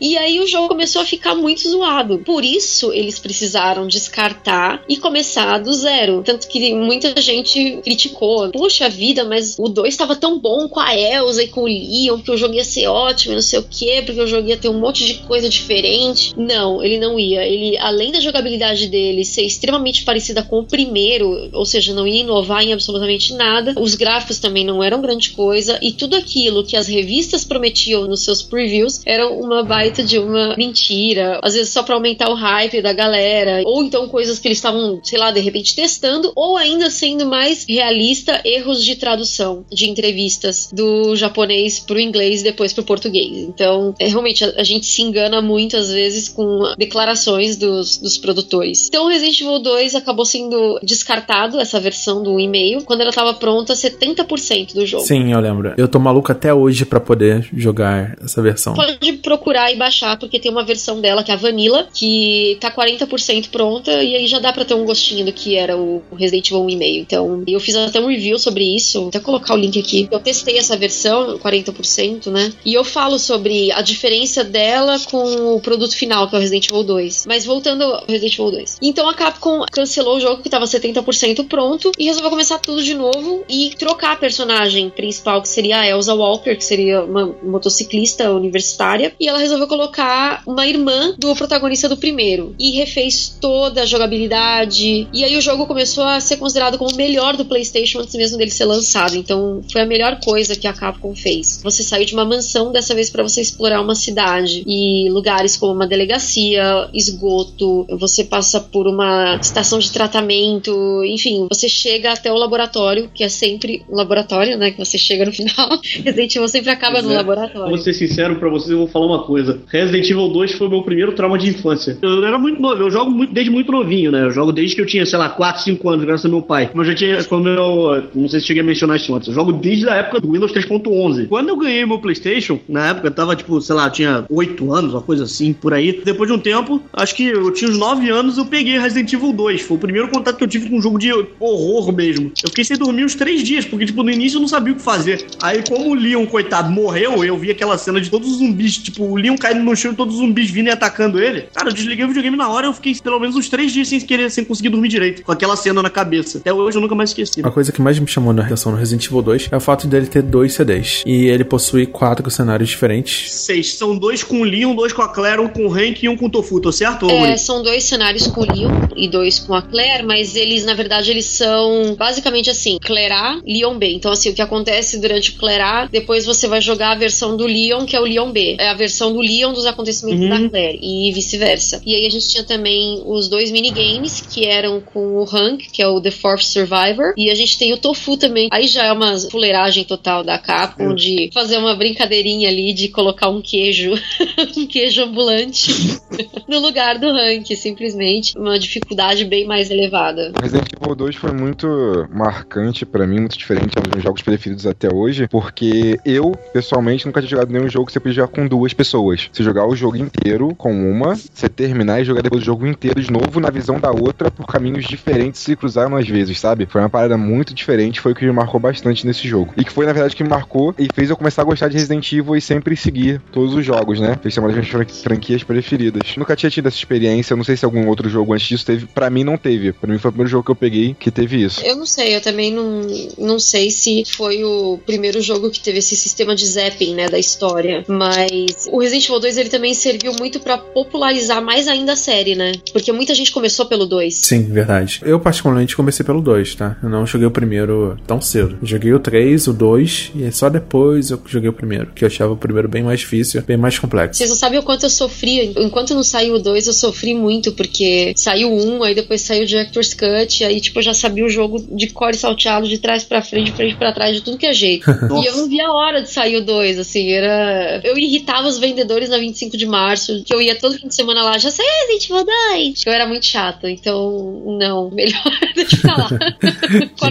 E aí o jogo começou a ficar muito zoado. Por isso, eles precisaram descartar e começar do zero. Tanto que muita gente criticou. Puxa vida, mas o 2 estava tão bom com a Elsa e com o Leon, que o jogo ia ser ótimo não sei o que, porque o jogo ia ter um monte de coisa diferente. Não, ele não ia. Ele, além da jogabilidade dele ser extremamente parecida com o primeiro, ou seja, não ia inovar em absolutamente nada, os gráficos também não eram grande coisa, e tudo aquilo que as revistas prometiam nos seus previews era uma baita de uma mentira, às vezes só para aumentar o hype da galera, ou então coisas que eles estavam, sei lá, de repente testando, ou ainda sendo mais realista, erros de tradução de entrevistas do japonês pro inglês e depois pro português. Então, é, realmente, a, a, gente se engana muitas vezes com declarações dos, dos produtores. Então, Resident Evil 2 acabou sendo descartado, essa versão do e-mail, quando ela estava pronta 70% do jogo. Sim, eu lembro. Eu tô maluco até hoje para poder jogar essa versão. Pode procurar e baixar, porque tem uma versão dela que é a Vanilla, que tá 40% pronta, e aí já dá pra ter um gostinho do que era o Resident Evil 1,5. Então, eu fiz até um review sobre isso, vou até colocar o link aqui. Eu testei essa versão, 40%, né? E eu falo sobre a diferença dela com o produto final, que é o Resident Evil 2. Mas voltando ao Resident Evil 2. Então a Capcom cancelou o jogo que tava 70% pronto e resolveu começar tudo de novo e trocar a personagem principal, que seria a Elsa Walker, que seria uma motociclista universitária, e ela resolveu colocar uma irmã do protagonista do primeiro e refez toda a jogabilidade. E aí o jogo começou a ser considerado como o melhor do PlayStation antes mesmo dele ser lançado. Então foi a melhor coisa que a Capcom fez. Você saiu de uma mansão dessa vez para você explorar uma cidade e lugares como uma delegacia, esgoto, você passa por uma estação de tratamento, enfim, você chega até o laboratório, que é sempre um laboratório, né? Que você chega no final. Resident Evil sempre acaba pois no é. laboratório. Vou ser sincero pra vocês, vou falar uma coisa. Resident Evil 2 foi o meu primeiro trauma de infância. Eu era muito novo, eu jogo muito, desde muito novinho, né? Eu jogo desde que eu tinha, sei lá, 4, 5 anos, graças ao meu pai. Eu já tinha, quando eu. Não sei se cheguei a mencionar isso antes. Eu jogo desde a época do Windows 3.11. Quando eu ganhei meu PlayStation, na época eu tava, tipo, sei lá, eu tinha 8 anos, uma coisa assim, por aí. Depois de um tempo, acho que eu tinha uns 9 anos, eu peguei Resident Evil 2. Foi o primeiro contato que eu tive com um jogo de horror mesmo. Eu fiquei sem dormir uns 3 dias, porque, tipo, no início eu não sabia o que fazer. Aí, como o Leon, coitado, morreu, eu vi aquela cena de todos os zumbis, tipo, o Leon caindo no chão e todos os zumbis vindo e atacando ele. Cara, eu desliguei o videogame na hora e eu fiquei pelo menos uns 3 dias sem querer, sem conseguir dormir direito. Com aquela cena na cabeça. Até hoje eu nunca mais esqueci. A coisa que mais me chamou na reação no Resident Evil 2 é o fato dele ter dois CDs. E ele possui quatro cenários diferentes. Seis. São dois com o Leon, dois com a Claire, um com o Hank e um com o Tofu, tô certo? É, são dois cenários com o Leon e dois com a Claire, mas eles, na verdade, eles são basicamente assim, Claire A, Leon B. Então, assim, o que acontece durante o Claire A, depois você vai jogar a versão do Leon, que é o Leon B. É a versão do Leon dos acontecimentos uhum. da Claire e vice-versa. E aí a gente tinha também os dois minigames, que eram com o Hank, que é o The Fourth Survivor, e a gente tem o Tofu também. Aí já é uma fuleiragem total da Capcom, de fazer uma brincadeirinha ali de colocar um queijo, um queijo ambulante no lugar do Hank, simplesmente. Uma dificuldade bem mais elevada. Resident Evil 2 foi muito marcante para mim, muito diferente, é um dos meus jogos preferidos até hoje, porque eu, pessoalmente, nunca tinha jogado nenhum jogo que você podia jogar com duas pessoas. Você jogar o jogo inteiro com uma, você terminar e jogar depois o jogo inteiro de novo na visão da outra por caminhos diferentes se cruzaram às vezes, sabe? Foi uma parada muito diferente, foi o que me marcou bastante nesse jogo. E que foi, na verdade, que me marcou e fez eu começar a gostar de Resident Evil e sempre seguir todos os jogos, né? Fez ser uma das minhas franquias preferidas. Nunca tinha tido essa experiência, não sei se algum outro jogo antes disso teve. Para mim, não teve. Para mim, foi o primeiro jogo que eu peguei que teve isso. Eu não sei, eu também não, não sei se foi o primeiro jogo que teve esse sistema de zapping, né, da história. Mas o Resident Evil 2 ele também serviu muito para popularizar mais ainda a série, né? Porque muita gente começou pelo 2. Sim, verdade. Eu, particularmente, comecei pelo 2, tá? Eu não joguei o primeiro tão cedo. Joguei o 3, o 2, e só depois eu joguei o primeiro, que eu achava o primeiro bem mais difícil, bem mais complexo. Vocês não sabem o quanto eu sofri. Enquanto não saiu o 2, eu sofri muito, porque saiu um, aí depois saiu o Director's Cut, aí tipo, eu já sabia o jogo de core salteado, de trás pra frente, de frente pra trás, de tudo que é jeito. e eu não via a hora de sair o 2, assim, era. Eu irritava os vendedores na 25 de março, que eu ia todo fim de semana lá, já sei, Evil 2. Eu era muito chata, então, não, melhor deixa lá.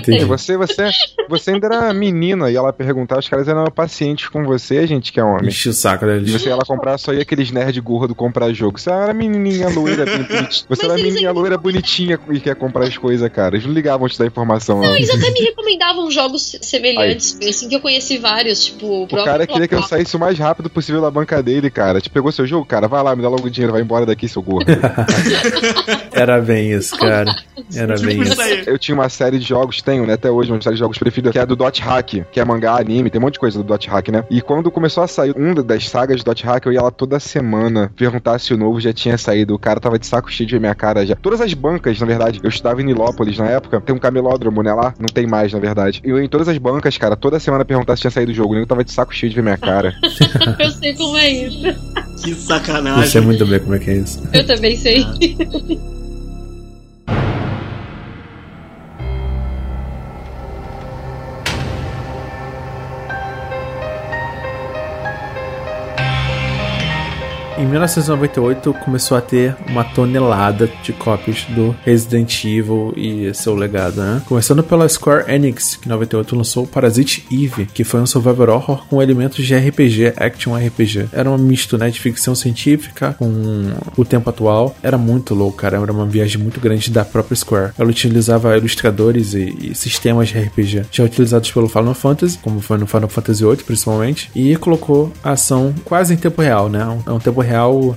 E você, você, você ainda era menina e ela perguntar, os caras eram pacientes com você, gente que é homem. Enchi o saco E deles. você ia lá comprar só ia aqueles nerd gordo comprar jogo. Você era menininha loira, bem bonitinha. Você era menininha ainda- loira bonitinha e quer comprar as coisas, cara. Eles não ligavam te dar informação, não. Não, eles até me recomendavam jogos semelhantes, assim que eu conheci vários, tipo, O cara queria que eu saísse o mais rápido possível da banca dele, cara. Te pegou seu jogo, cara? Vai lá, me dá logo o dinheiro, vai embora daqui, seu gordo. Era bem isso, cara. Era bem Tipo isso. isso aí. Eu tinha uma série de jogos, tenho, né, até hoje, uma série de jogos preferida, que é a do Dot Hack, que é mangá, anime, tem um monte de coisa do Dot Hack, né? E quando começou a sair um das sagas do Dot Hack, eu ia lá toda semana perguntar se o novo já tinha saído. O cara tava de saco cheio de ver minha cara já. Todas as bancas, na verdade, eu estudava em Nilópolis na época, tem um camelódromo, né, lá? Não tem mais, na verdade. E eu ia em todas as bancas, cara, toda semana perguntar se tinha saído o jogo. O nego tava de saco cheio de ver minha cara. Eu sei como é isso. Que Eu sei sacanagem. muito bem como é que é isso. Eu também sei. Em 1998 começou a ter uma tonelada de cópias do Resident Evil e seu legado, né? Começando pela Square Enix, que em 98 lançou Parasite Eve, que foi um survival horror com elementos de RPG, action RPG. Era um misto, né, de ficção científica com o tempo atual. Era muito louco, cara. Era uma viagem muito grande da própria Square. Ela utilizava ilustradores e, e sistemas de RPG já utilizados pelo Final Fantasy, como foi no Final Fantasy VIII, principalmente, e colocou a ação quase em tempo real, né? É um tempo real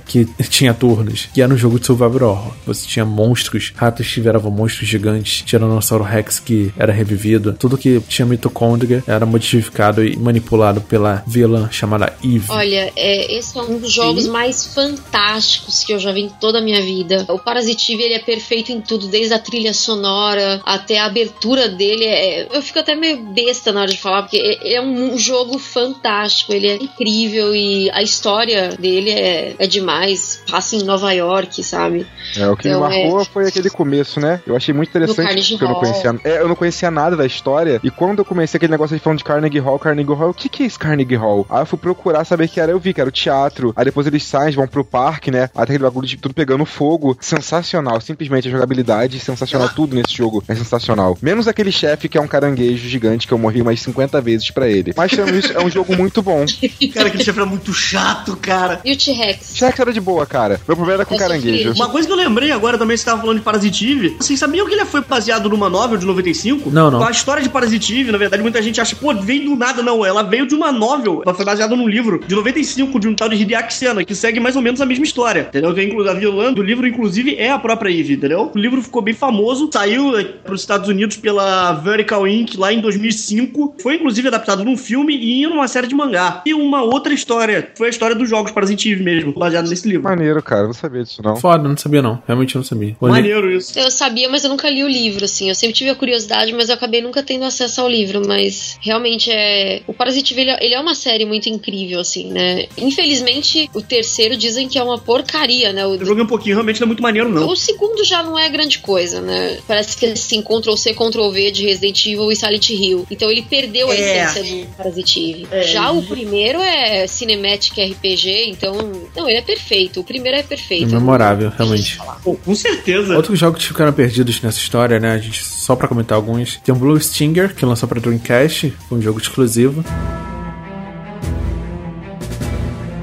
que tinha turnos, que era um jogo de survival horror. Você tinha monstros, ratos que viravam monstros gigantes, Tiranossauro Rex que era revivido, tudo que tinha mitocôndria era modificado e manipulado pela vilã chamada Eve. Olha, é, esse é um dos jogos mais fantásticos que eu já vi em toda a minha vida. O Parasitive, ele é perfeito em tudo, desde a trilha sonora até a abertura dele. É, eu fico até meio besta na hora de falar, porque é, é um jogo fantástico, ele é incrível e a história dele é, é demais. Passa em Nova York, sabe? É, o que Então, me marcou foi aquele começo, né? Eu achei muito interessante Carnegie porque eu não Hall. conhecia. É, eu não conhecia nada da história. E quando eu comecei aquele negócio de falando de Carnegie Hall, Carnegie Hall, o que, que é esse Carnegie Hall? Aí eu fui procurar saber o que era, eu vi que era o teatro. Aí depois eles saem, vão pro parque, né? Até aquele bagulho de tudo pegando fogo. Sensacional, simplesmente a jogabilidade, sensacional, tudo nesse jogo é sensacional. Menos aquele chefe que é um caranguejo gigante que eu morri umas 50 vezes pra ele. Mas tirando isso, é um jogo muito bom. Cara, aquele chefe era muito chato, cara. E o T-Rex? Jax era de boa, cara. Meu problema era com Eu caranguejo. sofri. Uma coisa que eu lembrei agora também, você tava falando de Parasitive. Vocês sabiam que ele foi baseado numa novel de 95? Não, não. A história de Parasitive, na verdade, muita gente acha, pô, veio do nada. Não, ela veio de uma novel. Ela foi baseada num livro de 95 de um tal de Hideaki Sena, que segue mais ou menos a mesma história. Entendeu? Que inclu- a vilã do livro, inclusive, é a própria Eve, entendeu? O livro ficou bem famoso, saiu eh, pros Estados Unidos pela Vertical Inc. lá em 2005. Foi, inclusive, adaptado num filme e numa série de mangá. E uma outra história, foi a história dos jogos Parasitive mesmo, baseado nesse livro. Maneiro, cara. Eu não sabia disso, não. Foda, não sabia não. Realmente não sabia. Olhei- Maneiro isso. Eu sabia, mas eu nunca li o livro, assim. Eu sempre tive a curiosidade, mas eu acabei nunca tendo acesso ao livro. Mas realmente é. O Parasitive, ele, é- ele é uma série muito incrível, assim, né? Infelizmente, o terceiro dizem que é uma porcaria, né? O, Eu joguei um pouquinho, realmente não é muito maneiro, não. o segundo já não é grande coisa, né? Parece que assim, Ctrl-C, Ctrl-V de Resident Evil e Silent Hill. Então ele perdeu a É. essência do Parasitive. É. Já o primeiro é Cinematic RPG, então. Não, ele é perfeito. O primeiro é perfeito. É memorável, realmente. Pô, com certeza. Outros jogos que ficaram perdidos nessa história, né? A gente, só pra comentar alguns. Tem o Blue Stinger, que lançou pra Dreamcast, um jogo exclusivo.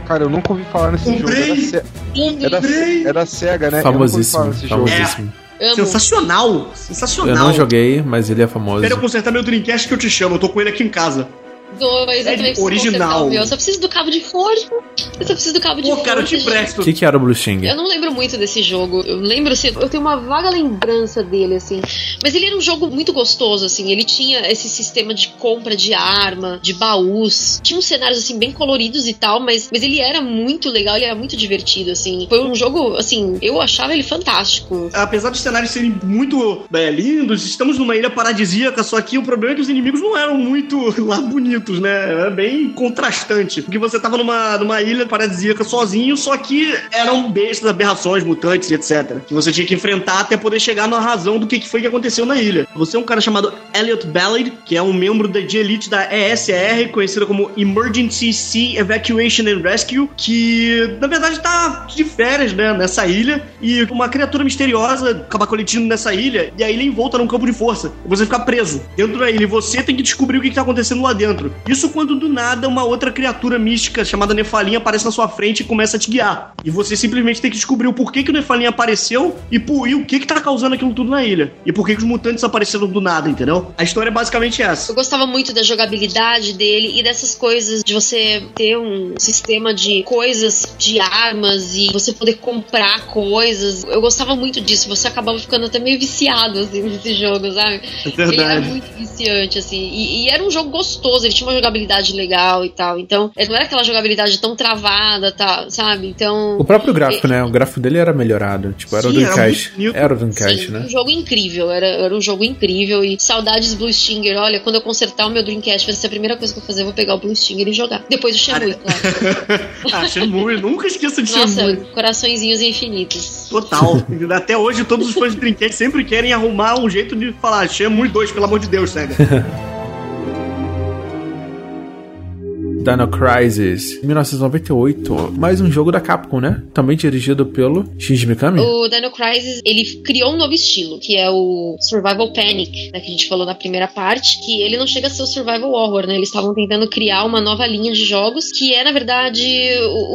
Cara, eu nunca ouvi falar nesse jogo. É da, Se- é da, é da SEGA, né? Famosíssimo, famosíssimo. Amo. Sensacional. Sensacional. Eu não joguei, mas ele é famoso. Espera eu consertar meu Dreamcast que eu te chamo. Eu tô com ele aqui em casa. Dois, eu É também preciso original. consertar. Eu só preciso do cabo de força. Eu só preciso do cabo de Pô, cara, eu te empresto. O que, que era o Blue? Eu não lembro muito desse jogo. Eu lembro, assim, eu tenho uma vaga lembrança dele, assim. Mas ele era um jogo muito gostoso, assim. Ele tinha esse sistema de compra de arma, de baús. Tinha uns cenários, assim, bem coloridos e tal, mas, mas ele era muito legal, ele era muito divertido, assim. Foi um jogo, assim, eu achava ele fantástico. Apesar dos cenários serem muito é, lindos, estamos numa ilha paradisíaca, só que o problema é que os inimigos não eram muito lá bonitos. Conflitos, né? É bem contrastante. Porque você tava numa, numa ilha paradisíaca sozinho, só que eram bestas, aberrações, mutantes, etc. Que você tinha que enfrentar até poder chegar na razão do que foi que aconteceu na ilha. Você é um cara chamado Elliot Ballard, que é um membro da, de elite da ESR, conhecida como Emergency Sea Evacuation and Rescue, que na verdade tá de férias, né, nessa ilha, e uma criatura misteriosa acaba coletindo nessa ilha, e a ilha envolta num campo de força. Você fica preso dentro da ilha, e você tem que descobrir o que, que tá acontecendo lá dentro. Isso quando do nada uma outra criatura mística chamada Nefalim aparece na sua frente e começa a te guiar. E você simplesmente tem que descobrir o porquê que o Nefalim apareceu e, por, e o que que tá causando aquilo tudo na ilha. E por que que os mutantes apareceram do nada, entendeu? A história é basicamente essa. Eu gostava muito da jogabilidade dele e dessas coisas de você ter um sistema de coisas, de armas e você poder comprar coisas. Eu gostava muito disso. Você acabava ficando até meio viciado assim, nesse jogo, sabe? É verdade. Ele era muito viciante, assim. E, e era um jogo gostoso, ele tinha uma jogabilidade legal e tal. Então, ele não era aquela jogabilidade tão travada, tá, sabe? Então. O próprio gráfico, né? O gráfico dele era melhorado. Tipo, era o Sim, era Dreamcast. Era o Dreamcast, Sim, né? um jogo incrível, era, era um jogo incrível e saudades Blue Stinger. Olha, quando eu consertar o meu Dreamcast, vai ser a primeira coisa que eu vou fazer, eu vou pegar o Blue Stinger e jogar. Depois o Shenmue, claro. ah, Shenmue, nunca esqueça de Nossa, Shenmue. coraçõezinhos infinitos. Total. Até hoje, todos os fãs de Dreamcast sempre querem arrumar um jeito de falar Shenmue 2, pelo amor de Deus, Sega. Dino Crisis, 1998. Mais um jogo da Capcom, né? Também dirigido pelo Shinji Mikami. O Dino Crisis, ele criou um novo estilo, que é o Survival Panic, né, que a gente falou na primeira parte, que ele não chega a ser o Survival Horror, né? Eles estavam tentando criar uma nova linha de jogos, que é, na verdade,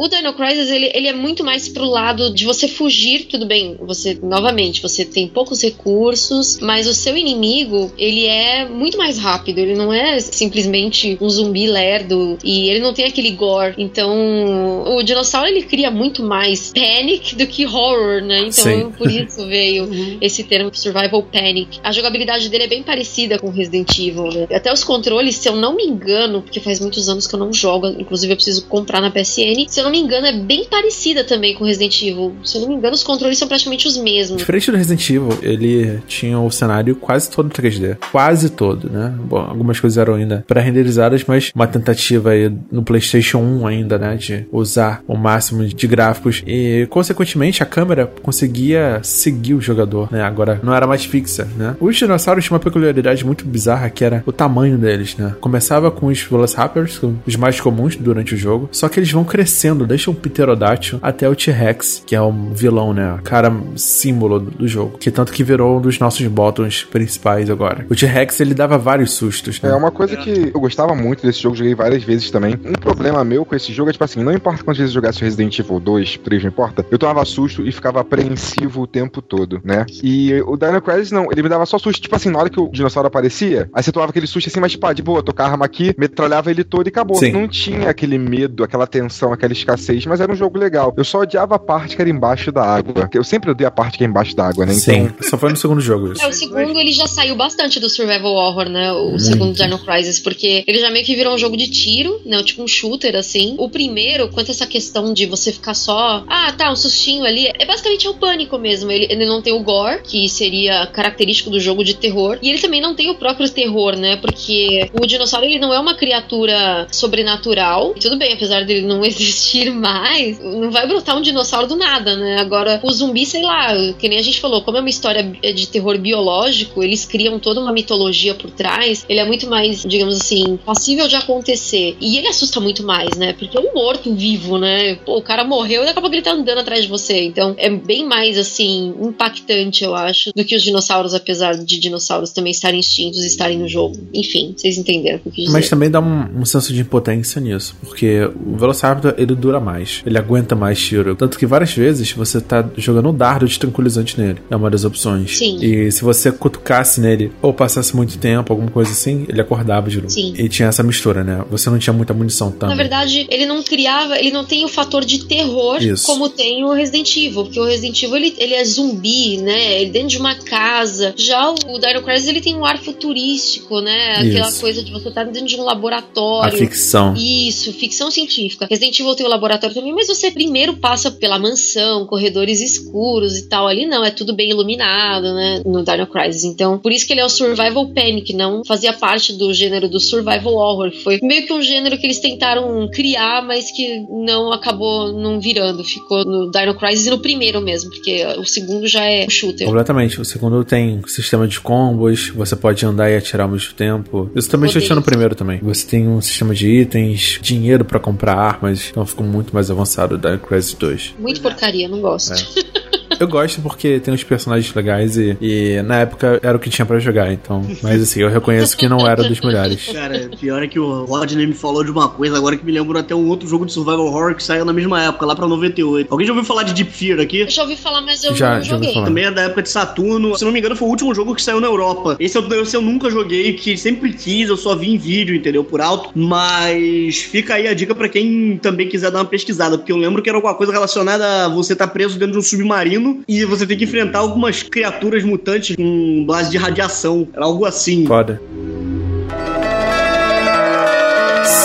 o, Dino Crisis, ele, ele é muito mais pro lado de você fugir, tudo bem, você, novamente, você tem poucos recursos, mas o seu inimigo, ele é muito mais rápido, ele não é simplesmente um zumbi lerdo e ele não tem aquele gore. Então, o dinossauro ele cria muito mais panic do que horror, né? Então, Sim. por isso veio esse termo survival panic. A jogabilidade dele é bem parecida com Resident Evil, né? Até os controles, se eu não me engano, porque faz muitos anos que eu não jogo, inclusive eu preciso comprar na PSN, se eu não me engano, é bem parecida também com Resident Evil. Se eu não me engano, os controles são praticamente os mesmos. Diferente do Resident Evil, ele tinha o cenário quase todo 3D. Quase todo, né? Bom, algumas coisas eram ainda pré-renderizadas, mas uma tentativa aí no PlayStation 1 ainda, né? De usar o máximo de gráficos. E, consequentemente, a câmera conseguia seguir o jogador, né? Agora, não era mais fixa, né? Os dinossauros tinham uma peculiaridade muito bizarra, que era o tamanho deles, né? Começava com os Velociraptors, os mais comuns durante o jogo, só que eles vão crescendo, deixam o Pterodáctilo até o T-Rex, que é o vilão, né? Cara símbolo do do jogo, que tanto que virou um dos nossos botões principais agora. O T-Rex, ele dava vários sustos, né? É uma coisa que eu gostava muito desse jogo, joguei várias vezes também. Um problema meu com esse jogo é tipo assim, não importa quantas vezes eu jogasse Resident Evil 2, 3, não importa, eu tomava susto e ficava apreensivo o tempo todo, né? E o Dino Crisis não, ele me dava só susto, tipo assim, na hora que o dinossauro aparecia, aí você tomava aquele susto assim, mas tipo, ah, de boa, tocava a arma aqui, metralhava ele todo e acabou. Sim. Não tinha aquele medo, aquela tensão, aquela escassez, mas era um jogo legal. Eu só odiava a parte que era embaixo da água. Eu sempre odeio a parte que é embaixo da água, né? Sim, Então, só foi no segundo jogo isso. É, o segundo ele já saiu bastante do survival horror, né? O segundo Dino Crisis, porque ele já meio que virou um jogo de tiro, né? Tipo um shooter, assim. O primeiro, quanto a essa questão de você ficar só, ah, tá, um sustinho ali, é basicamente é o pânico mesmo. Ele, ele não tem o gore, que seria característico do jogo de terror, e ele também não tem o próprio terror, né? Porque o dinossauro ele não é uma criatura sobrenatural. E tudo bem, apesar dele não existir mais, não vai brotar um dinossauro do nada, né? Agora, o zumbi, sei lá, que nem a gente falou, como é uma história de terror biológico, eles criam toda uma mitologia por trás, ele é muito mais, digamos assim, passível de acontecer. E ele assusta muito mais, né? Porque é um morto vivo, né? Pô, o cara morreu e daqui a pouco ele tá andando atrás de você. Então é bem mais, assim, impactante, eu acho, do que os dinossauros, apesar de dinossauros também estarem extintos e estarem no jogo. Enfim, vocês entenderam o que eu quis dizer. Mas também dá um, um senso de impotência nisso, porque o Velociraptor ele dura mais, ele aguenta mais tiro. Tanto que várias vezes você tá jogando um dardo de tranquilizante nele, é uma das opções. Sim. E se você cutucasse nele ou passasse muito tempo, alguma coisa assim, ele acordava de novo. Sim. E tinha essa mistura, né? Você não tinha muita munição também. Na verdade, ele não criava, ele não tem o fator de terror Isso. como tem o Resident Evil, porque o Resident Evil ele, ele é zumbi, né? Ele dentro de uma casa. Já o, o Dino Crisis ele tem um ar futurístico, né? Aquela Isso. coisa de você estar dentro de um A laboratório. ficção. Isso, ficção científica. Resident Evil tem o laboratório também, mas você primeiro passa pela mansão, corredores escuros e tal. Ali não, é tudo bem iluminado, né? No Dino Crisis. Então, por isso que ele é o Survival Panic, não fazia parte do gênero do Survival Horror. Foi meio que um gênero que eles tentaram criar, mas que não acabou não virando. Ficou no Dino Crisis e no primeiro mesmo, porque o segundo já é shooter. Completamente. O segundo tem sistema de combos, você pode andar e atirar ao mesmo tempo. Isso também já tinha no primeiro também. Você tem um sistema de itens, dinheiro pra comprar armas, então ficou muito mais avançado da Crisis 2. Muito porcaria, não gosto. Eu gosto porque tem uns personagens legais e, e na época era o que tinha pra jogar, então. Mas assim, eu reconheço que não era dos melhores. Cara, pior é que o Rodney me falou de uma coisa agora que me lembrou até um outro jogo de survival horror que saiu na mesma época, lá pra 98. Alguém já ouviu falar de Deep Fear aqui? Eu já ouvi falar, mas eu Já- não já ouvi joguei. falar. Também é da época de Saturno. Se não me engano, foi o último jogo que saiu na Europa. Esse eu, esse eu nunca joguei, que sempre quis, eu só vi em vídeo, entendeu? Por alto. Mas fica aí a dica pra quem também quiser dar uma pesquisada, porque eu lembro que era alguma coisa relacionada a você estar preso dentro de um submarino e você tem que enfrentar algumas criaturas mutantes com base de radiação. Era algo assim. Foda.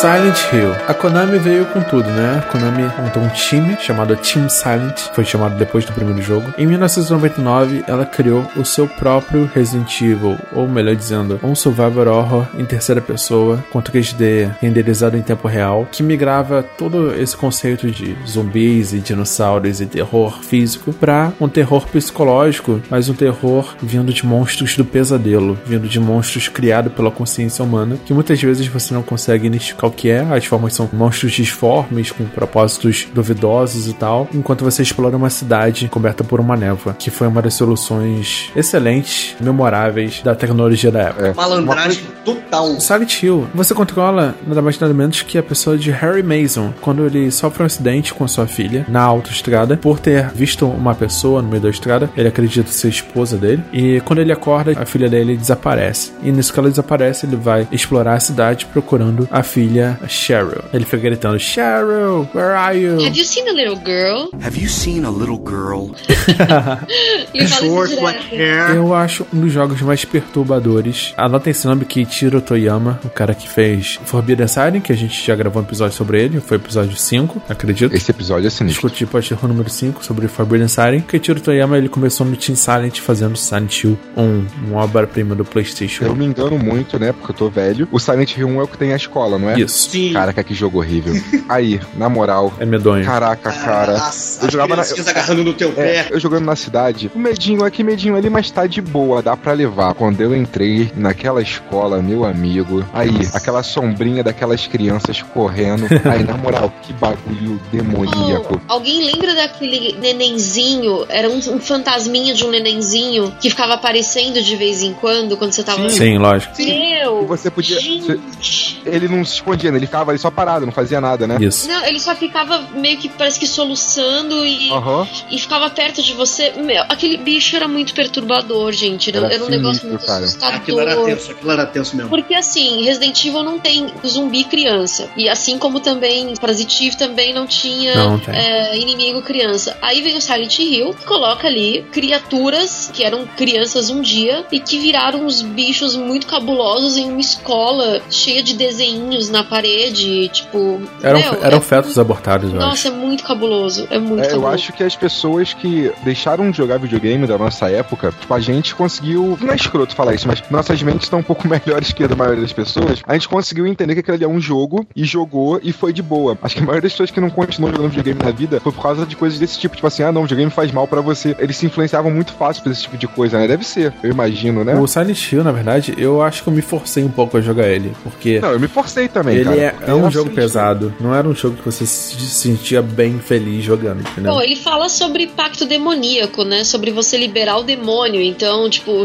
Silent Hill. A Konami veio com tudo, né? A Konami montou um time chamado Team Silent, foi chamado depois do primeiro jogo. Em 1999, ela criou o seu próprio Resident Evil, ou melhor dizendo, um survival horror em terceira pessoa, com 3D renderizado em tempo real, que migrava todo esse conceito de zumbis e dinossauros e terror físico para um terror psicológico, mas um terror vindo de monstros do pesadelo, vindo de monstros criados pela consciência humana, que muitas vezes você não consegue identificar o que é. As formas são monstros disformes, com propósitos duvidosos e tal, enquanto você explora uma cidade coberta por uma névoa, que foi uma das soluções excelentes, memoráveis da tecnologia da época. Malandragem total. Silent Hill, você controla nada mais nada menos que a pessoa de Harry Mason, quando ele sofre um acidente com sua filha na autoestrada, por ter visto uma pessoa no meio da estrada, ele acredita ser esposa dele, e quando ele acorda, a filha dele desaparece. E nisso que ela desaparece, ele vai explorar a cidade procurando a filha Cheryl. Ele fica gritando: Cheryl, where are you? Have you seen a little girl? Have you seen a little girl? Short black hair. Eu acho um dos jogos mais perturbadores. Anotem esse nome que Tiro Toyama, o cara que fez Forbidden Siren, que a gente já gravou um episódio sobre ele, foi o episódio 5, acredito. Esse episódio é sinistro. Ter o número 5 sobre Forbidden Siren, que Tiro Toyama ele começou no Team Silent fazendo Silent Hill 1, uma obra-prima do PlayStation. Eu me engano muito, né? Porque eu tô velho. O Silent Hill 1 é o que tem a escola, não é? Isso. Sim. Caraca, que jogo horrível. Aí, na moral. É medonho. Caraca, cara. Nossa, Eu jogava na- agarrando no teu É, pé. eu jogando na cidade, o medinho aqui, medinho ali, mas tá de boa, dá pra levar. Quando eu entrei naquela escola, meu amigo, aí, aquela sombrinha daquelas crianças correndo, aí, na moral, que bagulho demoníaco. Oh, alguém lembra daquele nenenzinho? Era um, um fantasminha de um nenenzinho que ficava aparecendo de vez em quando, quando você tava. Sim, lógico. Meu! E você podia- Gente. Ele não se escondia, né? ele ficava ali só parado, não fazia nada, né? Isso. Não, ele só ficava meio que parece que soluçando e, Aham. e ficava perto de você. Meu, aquele bicho era muito perturbador, gente. Era, Era era um negócio sinistro, muito cara. assustador. Aquilo era tenso, aquilo era tenso mesmo. Porque assim, Resident Evil não tem zumbi criança. E assim como também Parasitive também não tinha Não é, inimigo criança. Aí vem o Silent Hill, que coloca ali criaturas que eram crianças um dia e que viraram uns bichos muito cabulosos em uma escola cheia de desenhinhos na parede. Tipo. Eram, meu, eram é- fetos abortados, eu Nossa, acho. é muito cabuloso. É muito É, eu cabuloso. acho que as pessoas que deixaram de jogar videogame da nossa época, tipo, a gente conseguiu. Não é escroto falar isso, mas nossas mentes estão um pouco melhores que a da maioria das pessoas. A gente conseguiu entender que aquilo ali é um jogo e jogou e foi de boa. Acho que a maioria das pessoas que não continuou jogando videogame na vida foi por causa de coisas desse tipo. Tipo assim, ah não, o videogame faz mal pra você. Eles se influenciavam muito fácil por esse tipo de coisa, né? Deve ser, eu imagino, né? O Silent Hill, na verdade, eu acho que eu me forcei um pouco a jogar ele, porque Não, eu me forcei também, ele cara. é, é um jogo pesado. Não era um jogo que você se sentia bem feliz jogando, entendeu? Bom, ele fala sobre pacto demoníaco, né? Sobre você liberar o demônio. Então, tipo,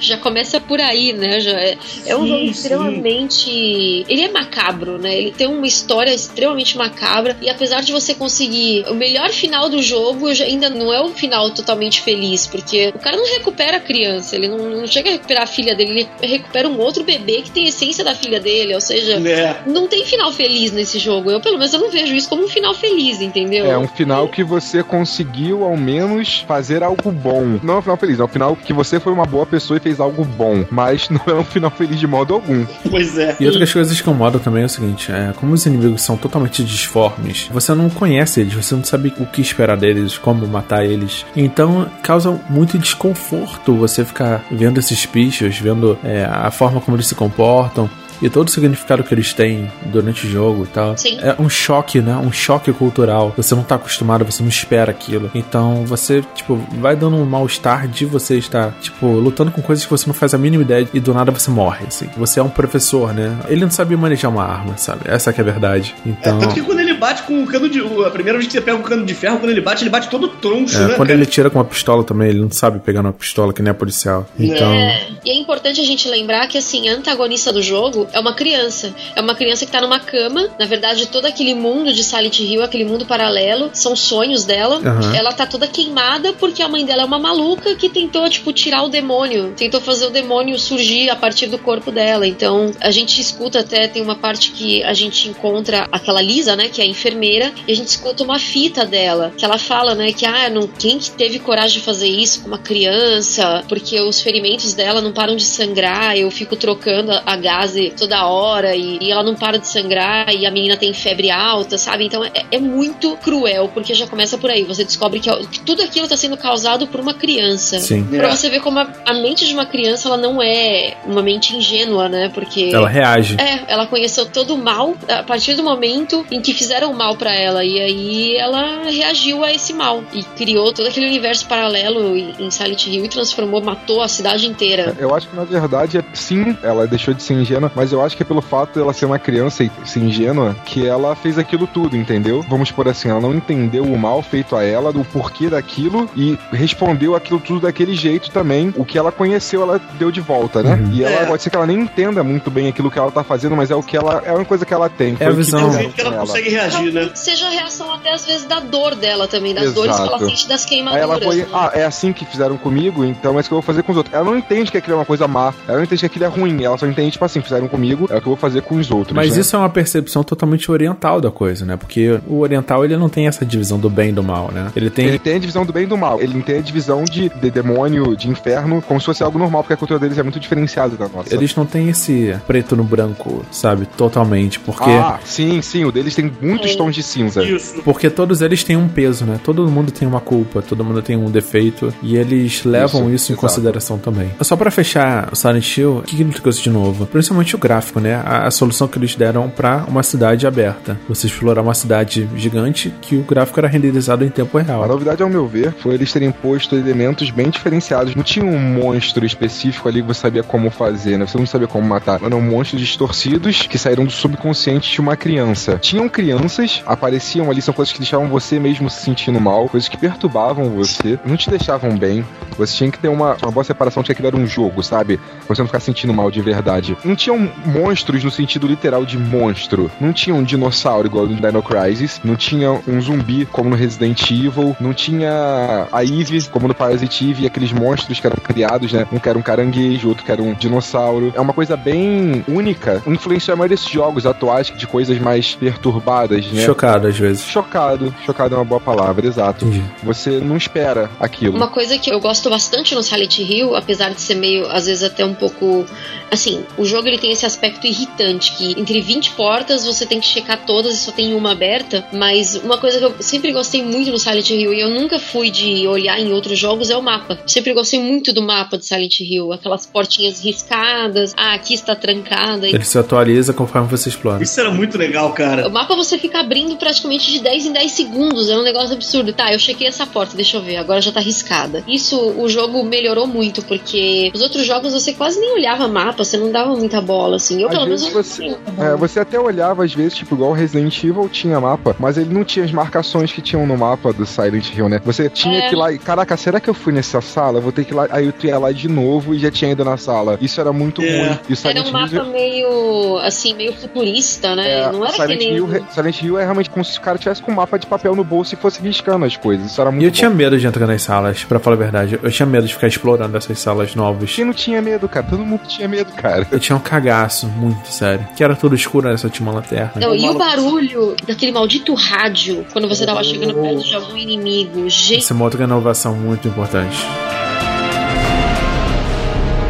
já começa por aí, né? Já é, é um Sim, jogo sim. extremamente. Ele é macabro, né? Ele tem uma história extremamente macabra. E apesar de você conseguir o melhor final do jogo, já ainda não é um final totalmente feliz. Porque o cara não recupera a criança, ele não, não chega a recuperar a filha dele, ele recupera um outro bebê que tem a essência da filha dele. Ou seja, É. Não tem final feliz nesse jogo. Eu, pelo menos, eu não vejo isso como um final feliz, entendeu? É um final que você conseguiu, ao menos, fazer algo bom. Não é um final feliz, é um final que você foi uma boa pessoa e fez algo bom. Mas não é um final feliz de modo algum. Pois é. E outras coisas que incomodam também é o seguinte: é, como os inimigos são totalmente disformes, você não conhece eles, você não sabe o que esperar deles, como matar eles. Então causa muito desconforto você ficar vendo esses bichos, vendo é, a forma como eles se comportam e todo o significado que eles têm durante o jogo e tal. Sim. É um choque, né? Um choque cultural. Você não tá acostumado, você não espera aquilo. Então você, tipo, vai dando um mal-estar de você estar, tipo, lutando com coisas que você não faz a mínima ideia e do nada você morre, assim. Você é um professor, né? Ele não sabe manejar uma arma, sabe? Essa que é a verdade. Então. É, tanto que quando ele bate com o cano de. A primeira vez que você pega o cano de ferro, quando ele bate, ele bate todo troncho, É, né? quando cara? ele tira com uma pistola também, ele não sabe pegar uma pistola que nem é policial. Então. É, e é importante a gente lembrar que, assim, a antagonista do jogo é uma criança. É uma criança que tá numa cama. Na verdade, todo aquele mundo de Silent Hill, aquele mundo paralelo, são sonhos dela. Aham. Ela tá toda queimada porque a mãe dela é uma maluca que tentou, tipo, tirar o demônio. Tentou fazer o demônio surgir a partir do corpo dela. Então, a gente escuta até, tem uma parte que a gente encontra aquela Lisa, né, que é a enfermeira, e a gente escuta uma fita dela, que ela fala, né, que, ah, não, quem que teve coragem de fazer isso com uma criança? Porque os ferimentos dela não param de sangrar, eu fico trocando a, a gase toda hora e, e ela não para de sangrar e a menina tem febre alta, sabe? Então é, é muito cruel, porque já começa por aí. Você descobre que, que tudo aquilo tá sendo causado por uma criança. Sim. Pra É. você ver como a, a mente de uma criança ela não é uma mente ingênua, né? Porque Ela reage. é, ela conheceu todo o mal a partir do momento em que fizeram mal pra ela. E aí ela reagiu a esse mal. E criou todo aquele universo paralelo em em Silent Hill e transformou, matou a cidade inteira. Eu acho que na verdade, é, sim, ela deixou de ser ingênua, mas eu acho que é pelo fato dela ser uma criança e ser ingênua que ela fez aquilo tudo, entendeu? Vamos por assim, ela não entendeu o mal feito a ela, do porquê daquilo e respondeu aquilo tudo daquele jeito também. O que ela conheceu, ela deu de volta, né? E ela É. pode ser que ela nem entenda muito bem aquilo que ela tá fazendo, mas é o que ela é uma coisa que ela tem. É a o que visão. É o fizeram jeito que ela com consegue reagir, né? Seja a reação até às vezes da dor dela também, das dores que ela Exato. sente das Aí queimaduras. ela foi, né? ah, é assim que fizeram comigo, então é isso que eu vou fazer com os outros. Ela não entende que aquilo é uma coisa má, ela não entende que aquilo é ruim, ela só entende, tipo assim, fizeram comigo, é o que eu vou fazer com os outros. Mas né? isso é uma percepção totalmente oriental da coisa, né? Porque o oriental ele não tem essa divisão do bem e do mal, né? Ele tem. Ele tem a divisão do bem e do mal. Ele tem a divisão de, de demônio, de inferno, como se fosse algo normal, porque a cultura deles é muito diferenciada da nossa. Eles não têm esse preto no branco, sabe? Totalmente. Porque. Ah, sim, sim. O deles tem muitos tons de cinza. Isso. Porque todos eles têm um peso, né? Todo mundo tem uma culpa, todo mundo tem um defeito e eles levam isso, Isso, em exato. consideração também. Só pra fechar o Silent Hill, o que que ele trouxe de novo? Principalmente o gráfico, né? A, a solução que eles deram pra uma cidade aberta. Você explorar uma cidade gigante que o gráfico era renderizado em tempo A real. novidade, ao meu ver, foi eles terem posto elementos bem diferenciados. Não tinha um monstro específico ali que você sabia como fazer, né? Você não sabia como matar. Eram monstros distorcidos que saíram do subconsciente de uma criança. Tinham crianças, apareciam ali, são coisas que deixavam você mesmo se sentindo mal, coisas que perturbavam você, não te deixavam bem. Você tinha que ter uma, uma boa separação de que era um jogo, sabe? Você não ficar sentindo mal de verdade. Não tinham monstros no sentido literal de monstro. Não tinha um dinossauro igual no Dino Crisis. Não tinha um zumbi como no Resident Evil. Não tinha a Eve como no Parasite Eve. E aqueles monstros que eram criados, né? Um que era um caranguejo, outro que era um dinossauro. É uma coisa bem única. Influenciou a maioria desses jogos atuais de coisas mais perturbadas, né? Chocado às vezes. Chocado. Chocado é uma boa palavra, exato. Entendi. Você não espera aquilo. Uma coisa que eu gosto bastante no Silent Hill, apesar de ser meio, às vezes até um pouco, assim, o jogo ele tem esse aspecto irritante que entre 20 portas você tem que checar todas e só tem uma aberta, mas uma coisa que eu sempre gostei muito no Silent Hill e eu nunca fui de olhar em outros jogos é o mapa. Sempre gostei muito do mapa de Silent Hill, aquelas portinhas riscadas, ah, aqui está trancada. Ele se atualiza conforme você explora. Isso era muito legal, cara. O mapa você fica abrindo praticamente de 10 em 10 segundos. É um negócio absurdo. Tá, eu chequei essa porta, deixa eu ver. Agora já tá riscada. Isso o jogo melhorou muito, porque os outros jogos você quase nem olhava mapa, você não dava muita bola, assim. Eu, Às pelo menos, você- bola. É, você até olhava às vezes, tipo, igual o Resident Evil tinha mapa, mas ele não tinha as marcações que tinham no mapa do Silent Hill, né? Você tinha É. que ir lá e, caraca, será que eu fui nessa sala? Vou ter que ir lá. Aí eu ia lá de novo e já tinha ido na sala. Isso era muito É. ruim. E o Era um Hill mapa já- meio, assim, meio futurista, né? é, não era Silent que nem... Hill, re- Silent Hill é realmente como se o cara tivesse com um mapa de papel no bolso e fosse riscando as coisas. Isso era muito E eu bom. tinha medo de entrar nas salas, pra falar a verdade. Eu tinha medo de ficar explorando essas salas novas. Quem não tinha medo, cara? Todo mundo tinha medo, cara. Eu tinha um cagaço, muito sério. Que era tudo escuro, né? Só tinha uma lanterna. Não, e o barulho daquele maldito rádio quando você tava chegando perto de algum inimigo. Gente, Essa é uma outra inovação muito importante.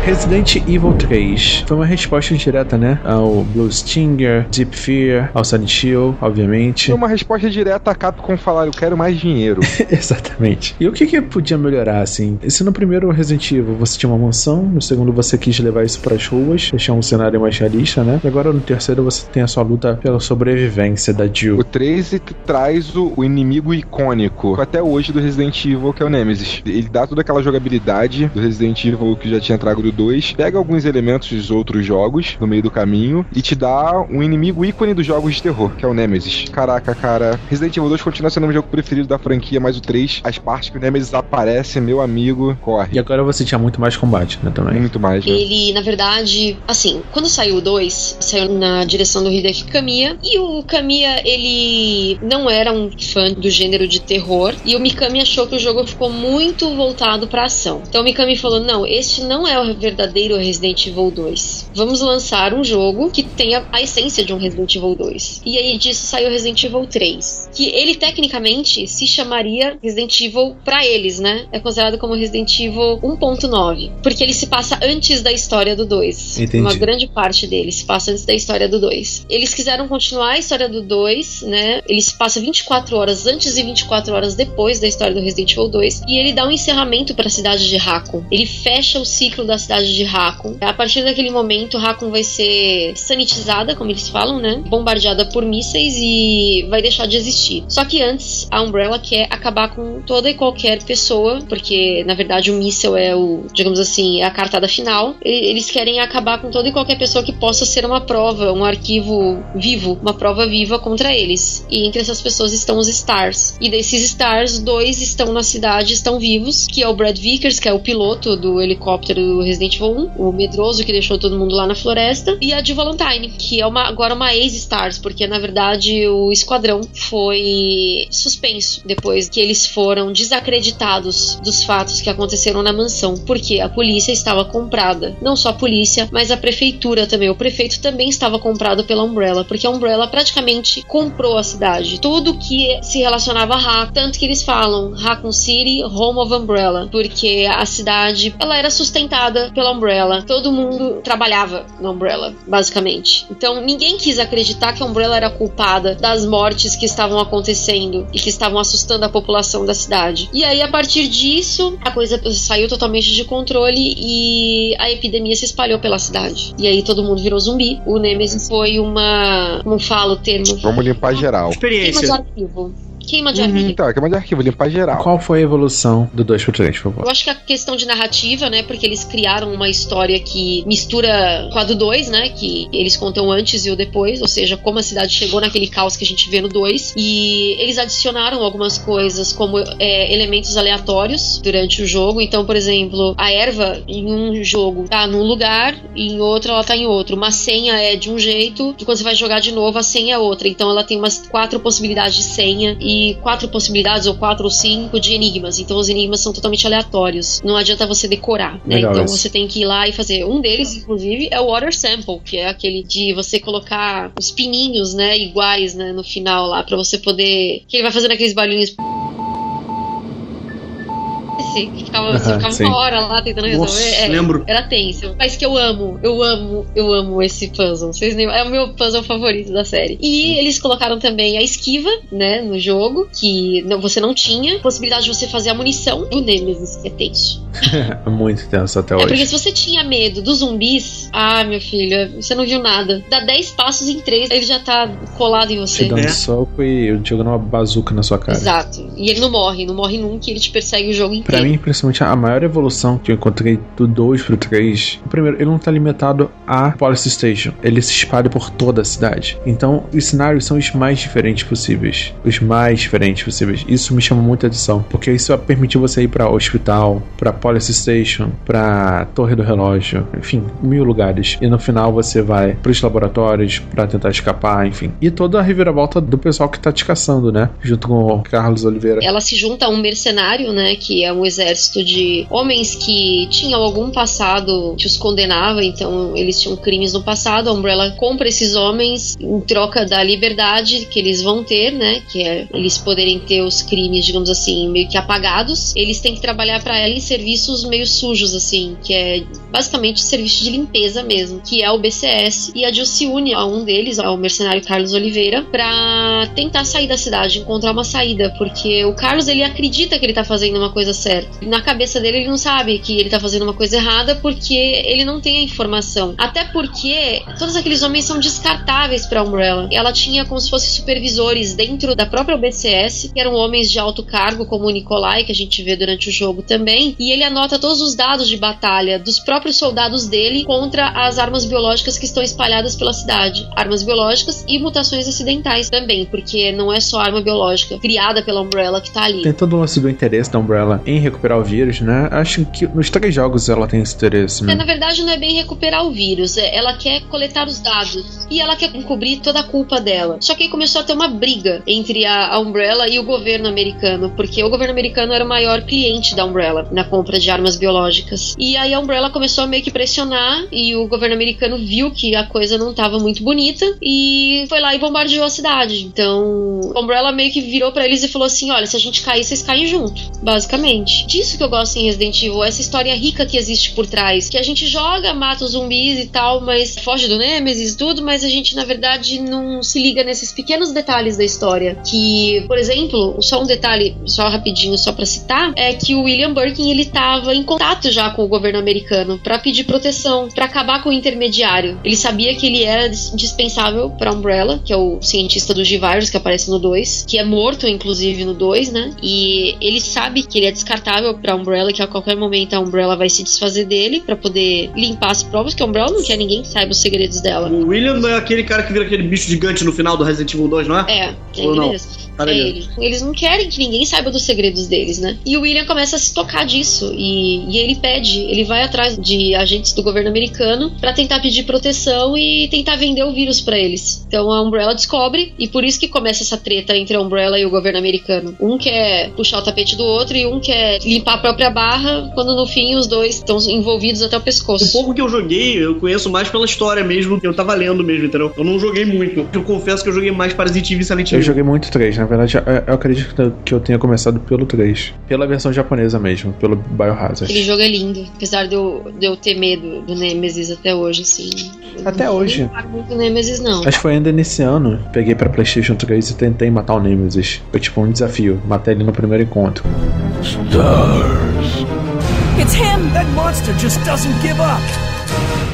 Resident Evil 3 foi uma resposta direta, né? Ao Blue Stinger, Deep Fear, ao Silent Hill, obviamente. Foi uma resposta direta a Capcom falar, eu quero mais dinheiro. Exatamente. E o que que podia melhorar, assim? Se no primeiro Resident Evil você tinha uma mansão, no segundo você quis levar isso pras ruas, deixar um cenário mais realista, né? E agora no terceiro você tem a sua luta pela sobrevivência da Jill. O 13 que traz o, o inimigo icônico até hoje do Resident Evil, que é o Nemesis. Ele dá toda aquela jogabilidade do Resident Evil que já tinha trago do 2, pega alguns elementos dos outros jogos no meio do caminho e te dá um inimigo ícone dos jogos de terror, que é o Nemesis. Caraca, cara, Resident Evil 2 continua sendo o meu jogo preferido da franquia, mas o 3, as partes que o Nemesis aparece, meu amigo, corre. E agora você tinha muito mais combate, né? Também. Muito mais, né? Ele, na verdade, assim, quando saiu o 2, saiu na direção do Hideki Kamiya, e o Kamiya, ele não era um fã do gênero de terror, e o Mikami achou que o jogo ficou muito voltado pra ação. Então o Mikami falou: não, este não é o verdadeiro Resident Evil 2. Vamos lançar um jogo que tenha a essência de um Resident Evil 2. E aí disso saiu Resident Evil 3. Que ele tecnicamente se chamaria Resident Evil pra eles, né? É considerado como Resident Evil 1.9. Porque ele se passa antes da história do 2. Entendi. Uma grande parte dele se passa antes da história do 2. Eles quiseram continuar a história do 2, né? Ele se passa 24 horas antes e 24 horas depois da história do Resident Evil 2. E ele dá um encerramento pra cidade de Raccoon. Ele fecha o ciclo da cidade de Raccoon. A partir daquele momento, Raccoon vai ser sanitizada, como eles falam, né? Bombardeada por mísseis e vai deixar de existir. Só que antes, a Umbrella quer acabar com toda e qualquer pessoa, porque na verdade o míssel é o, digamos assim, é a cartada final. Eles querem acabar com toda e qualquer pessoa que possa ser uma prova, um arquivo vivo, uma prova viva contra eles. E entre essas pessoas estão os Stars. E desses Stars, dois estão na cidade, estão vivos, que é o Brad Vickers, que é o piloto do helicóptero do Resident Evil 1, o medroso que deixou todo mundo lá na floresta, e a Jill Valentine, que é uma, agora uma ex-Stars, porque na verdade o esquadrão foi suspenso depois que eles foram desacreditados dos fatos que aconteceram na mansão, porque a polícia estava comprada. Não só a polícia, mas a prefeitura também. O prefeito também estava comprado pela Umbrella, porque a Umbrella praticamente comprou a cidade. Tudo que se relacionava a Raccoon, tanto que eles falam Raccoon City, Home of Umbrella, porque a cidade ela era sustentada pela Umbrella. Todo mundo trabalhava na Umbrella, basicamente. Então ninguém quis acreditar que a Umbrella era culpada das mortes que estavam acontecendo e que estavam assustando a população da cidade. E aí, a partir disso, a coisa saiu totalmente de controle e a epidemia se espalhou pela cidade. E aí todo mundo virou zumbi. O Nemesis foi uma. Como fala o termo? Vamos limpar geral. Queima de Experiência. arquivo. Queima de Uhum, arquivo. então, queima de arquivo, limpar geral. Qual foi a evolução do 2 pro 3, por favor? Eu acho que a questão de narrativa, né? Porque eles criaram uma história que mistura com a do 2, né? Que eles contam antes e o depois, ou seja, como a cidade chegou naquele caos que a gente vê no 2. E eles adicionaram algumas coisas, como é, elementos aleatórios durante o jogo. Então, por exemplo, a erva em um jogo tá num lugar e em outro ela tá em outro. Uma senha é de um jeito, e quando você vai jogar de novo, a senha é outra. Então ela tem umas quatro possibilidades de senha e quatro possibilidades, ou quatro ou cinco, de enigmas. Então os enigmas são totalmente aleatórios. Não adianta você decorar, né? Legal então esse. você tem que ir lá e fazer. Um deles, inclusive, é o Water Sample, que é aquele de você colocar os pininhos, né, iguais, né, no final lá, pra você poder. Que ele vai fazendo aqueles barulhinhos. Esse, que ficava, você Aham, ficava sim. uma hora lá tentando resolver. Nossa, É, lembro. Era tenso. Mas que eu amo, eu amo, eu amo esse puzzle. Vocês nem, é o meu puzzle favorito da série. E eles colocaram também a esquiva, né, no jogo, que não- você não tinha. Possibilidade de você fazer a munição do Nemesis, que é tenso. É muito tenso até É porque hoje. se você tinha medo dos zumbis, ah, meu filho, você não viu nada. Dá 10 passos em 3, ele já tá colado em você. Te dando É. soco e jogando uma bazuca na sua cara. Exato. E ele não morre, não morre nunca, ele te persegue o jogo Pra inteiro. Principalmente, a maior evolução que eu encontrei do 2 pro 3. O primeiro, ele não tá limitado a Police Station. Ele se espalha por toda a cidade. Então, os cenários são os mais diferentes possíveis. Os mais diferentes possíveis. Isso me chama muita atenção. Porque isso vai permitir você ir pra hospital, pra Police Station, pra Torre do Relógio. Enfim, mil lugares. E no final você vai pros laboratórios pra tentar escapar, enfim. E toda a reviravolta do pessoal que tá te caçando, né? Junto com o Carlos Oliveira. Ela se junta a um mercenário, né? Que é um exército de homens que tinham algum passado que os condenava, então eles tinham crimes no passado. A Umbrella compra esses homens em troca da liberdade que eles vão ter, né? Que é eles poderem ter os crimes, digamos assim, meio que apagados. Eles têm que trabalhar para ela em serviços meio sujos, assim, que é basicamente serviço de limpeza mesmo, que é o BCS. E a Jill se une a um deles, ao mercenário Carlos Oliveira, pra tentar sair da cidade, encontrar uma saída, porque o Carlos ele acredita que ele tá fazendo uma coisa certa. Na cabeça dele ele não sabe que ele tá fazendo uma coisa errada porque ele não tem a informação. Até porque todos aqueles homens são descartáveis pra Umbrella. Ela tinha como se fossem supervisores dentro da própria BCS, que eram homens de alto cargo, como o Nikolai, que a gente vê durante o jogo também, e ele anota todos os dados de batalha dos próprios soldados dele contra as armas biológicas que estão espalhadas pela cidade. Armas biológicas e mutações acidentais também, porque não é só arma biológica criada pela Umbrella que tá ali. Tem todo o lance do interesse da Umbrella em recuperar o vírus, né? Acho que nos três jogos ela tem esse interesse, É, né? na verdade, não é bem recuperar o vírus, é- ela quer coletar os dados e ela quer encobrir toda a culpa dela. Só que aí começou a ter uma briga entre a, a Umbrella e o governo americano, porque o governo americano era o maior cliente da Umbrella na compra de armas biológicas. E aí a Umbrella começou a meio que pressionar e o governo americano viu que a coisa não estava muito bonita e foi lá e bombardeou a cidade. Então, a Umbrella meio que virou pra eles e falou assim: olha, se a gente cair, vocês caem junto. Basicamente. Disso que eu gosto em Resident Evil, essa história rica que existe por trás. Que a gente joga, mata os zumbis e tal, mas foge do Nemesis tudo, mas a gente, na verdade, não se liga nesses pequenos detalhes da história. Que, por exemplo, só um detalhe, só rapidinho, só pra citar, é que o William Birkin ele tava em contato já com o governo americano pra pedir proteção, pra acabar com o intermediário. Ele sabia que ele era dis- dispensável pra Umbrella, que é o cientista do G-Virus que aparece no 2, que é morto, inclusive, no 2, né? E ele sabe que ele é descartável pra Umbrella, que a qualquer momento a Umbrella vai se desfazer dele pra poder limpar as provas, que a Umbrella não quer ninguém que saiba os segredos dela. O William não é aquele cara que vira aquele bicho gigante no final do Resident Evil 2, não é? É, é Ou ele não? mesmo. Cara, É ele- ele. Eles não querem que ninguém saiba dos segredos deles, né? E o William começa a se tocar disso. E, e ele pede, ele vai atrás de agentes do governo americano pra tentar pedir proteção e tentar vender o vírus pra eles. Então a Umbrella descobre, e por isso que começa essa treta entre a Umbrella e o governo americano. Um quer puxar o tapete do outro e um quer limpar a própria barra, quando no fim os dois estão envolvidos até o O pescoço. pouco que eu joguei, eu conheço mais pela história mesmo, que eu tava lendo mesmo, entendeu? Eu não joguei muito. Eu confesso que eu joguei mais Parasite Eve e Silent Eu Hill. joguei muito 3, na verdade, eu- eu acredito que eu tenha começado pelo 3. Pela versão japonesa mesmo, pelo Biohazard. Aquele jogo é lindo, apesar de eu, de eu ter medo do Nemesis até hoje, assim. Eu Até não- hoje. Não muito Nemesis, não. Acho que foi ainda nesse ano, peguei pra Playstation 3 e tentei matar o Nemesis. Foi tipo um desafio, matar ele no primeiro encontro. It's him! That monster just doesn't give up!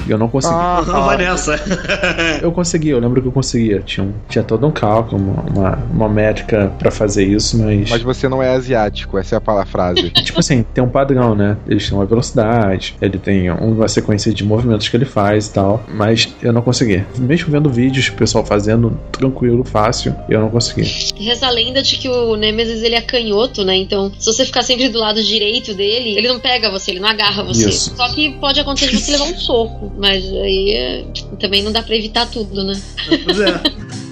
E eu não consegui. Ah, vai nessa. Eu consegui, eu lembro que eu conseguia. Tinha, um- tinha todo um cálculo, uma, uma, uma métrica pra fazer isso, mas. Mas você não é asiático, essa é a palavra frase. Tipo assim, tem um padrão, né? Eles têm uma velocidade, ele tem uma sequência de movimentos que ele faz e tal, mas eu não consegui. Mesmo vendo vídeos, o pessoal fazendo tranquilo, fácil, eu não consegui. Reza a lenda de que o Nemesis ele é canhoto, né? Então, se você ficar sempre do lado direito dele, ele não pega você, ele não agarra você. Isso. Só que pode acontecer de você levar um soco, mas aí é- também não dá pra evitar tudo, né? Pois é.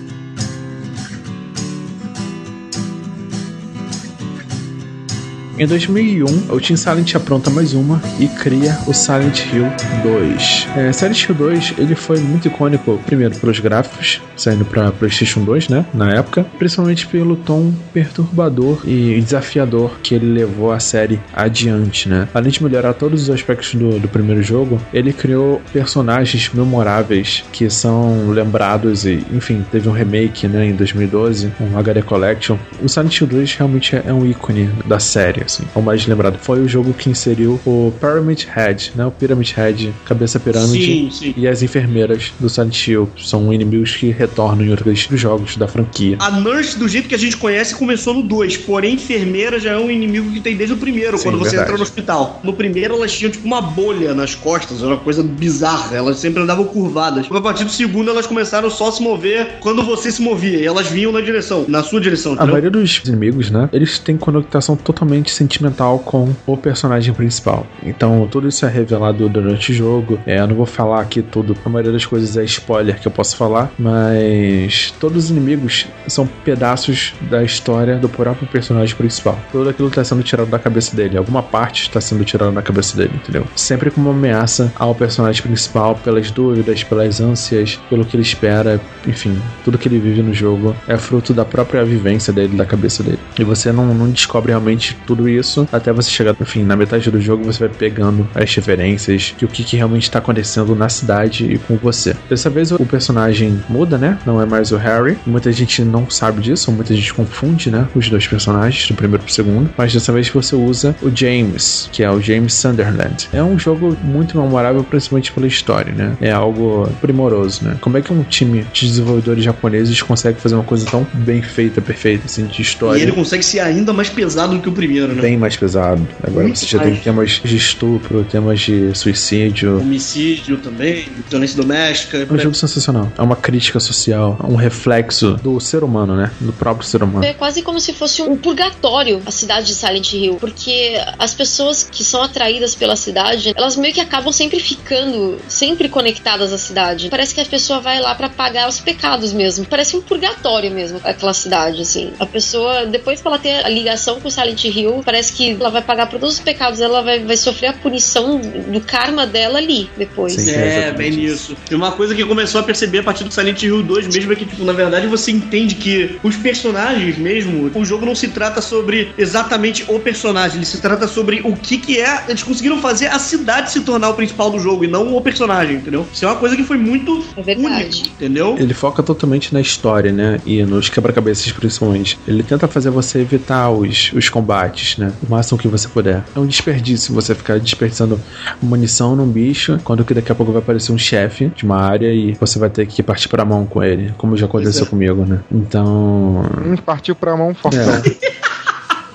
Em 2001, o Team Silent apronta mais uma e cria o Silent Hill 2. É, Silent Hill 2 ele foi muito icônico, primeiro pelos gráficos, saindo para PlayStation 2, né, na época, principalmente pelo tom perturbador e desafiador que ele levou a série adiante, né. Além de melhorar todos os aspectos do, do primeiro jogo, ele criou personagens memoráveis que são lembrados e, enfim, teve um remake, né, em 2012, um HD Collection. O Silent Hill 2 realmente é um ícone da série. Assim. É o mais lembrado. Foi o jogo que inseriu o Pyramid Head, né? O Pyramid Head, cabeça pirâmide. Sim, sim. E as enfermeiras do Silent Hill. São inimigos que retornam em outros jogos da franquia. A Nurse, do jeito que a gente conhece, começou no 2. Porém, enfermeira já é um inimigo que tem desde o primeiro, Sim, quando você verdade. entra no hospital. No primeiro, elas tinham tipo uma bolha nas costas, era uma coisa bizarra. Elas sempre andavam curvadas. A partir do segundo, elas começaram só a se mover quando você se movia. E elas vinham na direção, na sua direção. A maioria dos inimigos, né? Eles têm conotação totalmente sentimental com o personagem principal. Então, tudo isso é revelado durante o jogo. É, eu não vou falar aqui tudo. A maioria das coisas é spoiler que eu posso falar. Mas todos os inimigos são pedaços da história do próprio personagem principal. Tudo aquilo está sendo tirado da cabeça dele. Alguma parte está sendo tirada da cabeça dele, entendeu? Sempre como uma ameaça ao personagem principal, pelas dúvidas, pelas ânsias, pelo que ele espera. Enfim, tudo que ele vive no jogo é fruto da própria vivência dele, da cabeça dele. E você não, não descobre realmente tudo isso até você chegar, enfim, na metade do jogo você vai pegando as referências de o que, que realmente está acontecendo na cidade e com você. Dessa vez o personagem muda, né? Não é mais o Harry. Muita gente não sabe disso, muita gente confunde, né? Os dois personagens, do primeiro pro segundo. Mas dessa vez você usa o James, que é o James Sunderland. É um jogo muito memorável, principalmente pela história, né? É algo primoroso, né? Como é que um time de desenvolvedores japoneses consegue fazer uma coisa tão bem feita, perfeita, assim, de história? E ele consegue ser ainda mais pesado do que o primeiro, né? bem mais pesado. Agora Muito você já mais. tem temas de estupro, temas de suicídio. Homicídio também, violência doméstica. É um jogo sensacional. É uma crítica social, um reflexo do ser humano, né? Do próprio ser humano. É quase como se fosse um purgatório a cidade de Silent Hill, porque as pessoas que são atraídas pela cidade, elas meio que acabam sempre ficando, sempre conectadas à cidade. Parece que a pessoa vai lá pra pagar os pecados mesmo. Parece um purgatório mesmo aquela cidade, assim. A pessoa, depois que ela tem a ligação com Silent Hill, parece que ela vai pagar por todos os pecados, ela vai, vai sofrer a punição do karma dela ali depois. Sim. É, bem isso. nisso. E uma coisa que começou a perceber a partir do Silent Hill 2 mesmo é que, tipo, na verdade você entende que os personagens mesmo, o jogo não se trata sobre exatamente o personagem, ele se trata sobre o que que é. Eles conseguiram fazer a cidade se tornar o principal do jogo e não o personagem, entendeu? Isso é uma coisa que foi muito É verdade. único, entendeu? Ele foca totalmente na história, né? E nos quebra-cabeças, principalmente. Ele tenta fazer você evitar os, os combates, né? O máximo que você puder. É um desperdício você ficar desperdiçando munição num bicho, quando que daqui a pouco vai aparecer um chefe de uma área e você vai ter que partir pra mão com ele, como já aconteceu é. comigo, né? Então. Hum, partiu pra mão fortão. É.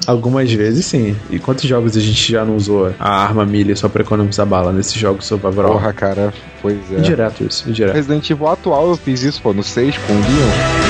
Algumas vezes sim. E quantos jogos a gente já não usou a arma milha só pra economizar bala nesses jogos survival? Porra, cara, pois é. Direto isso, direto. Resident Evil atual eu fiz isso, pô, no 6 com o Leon.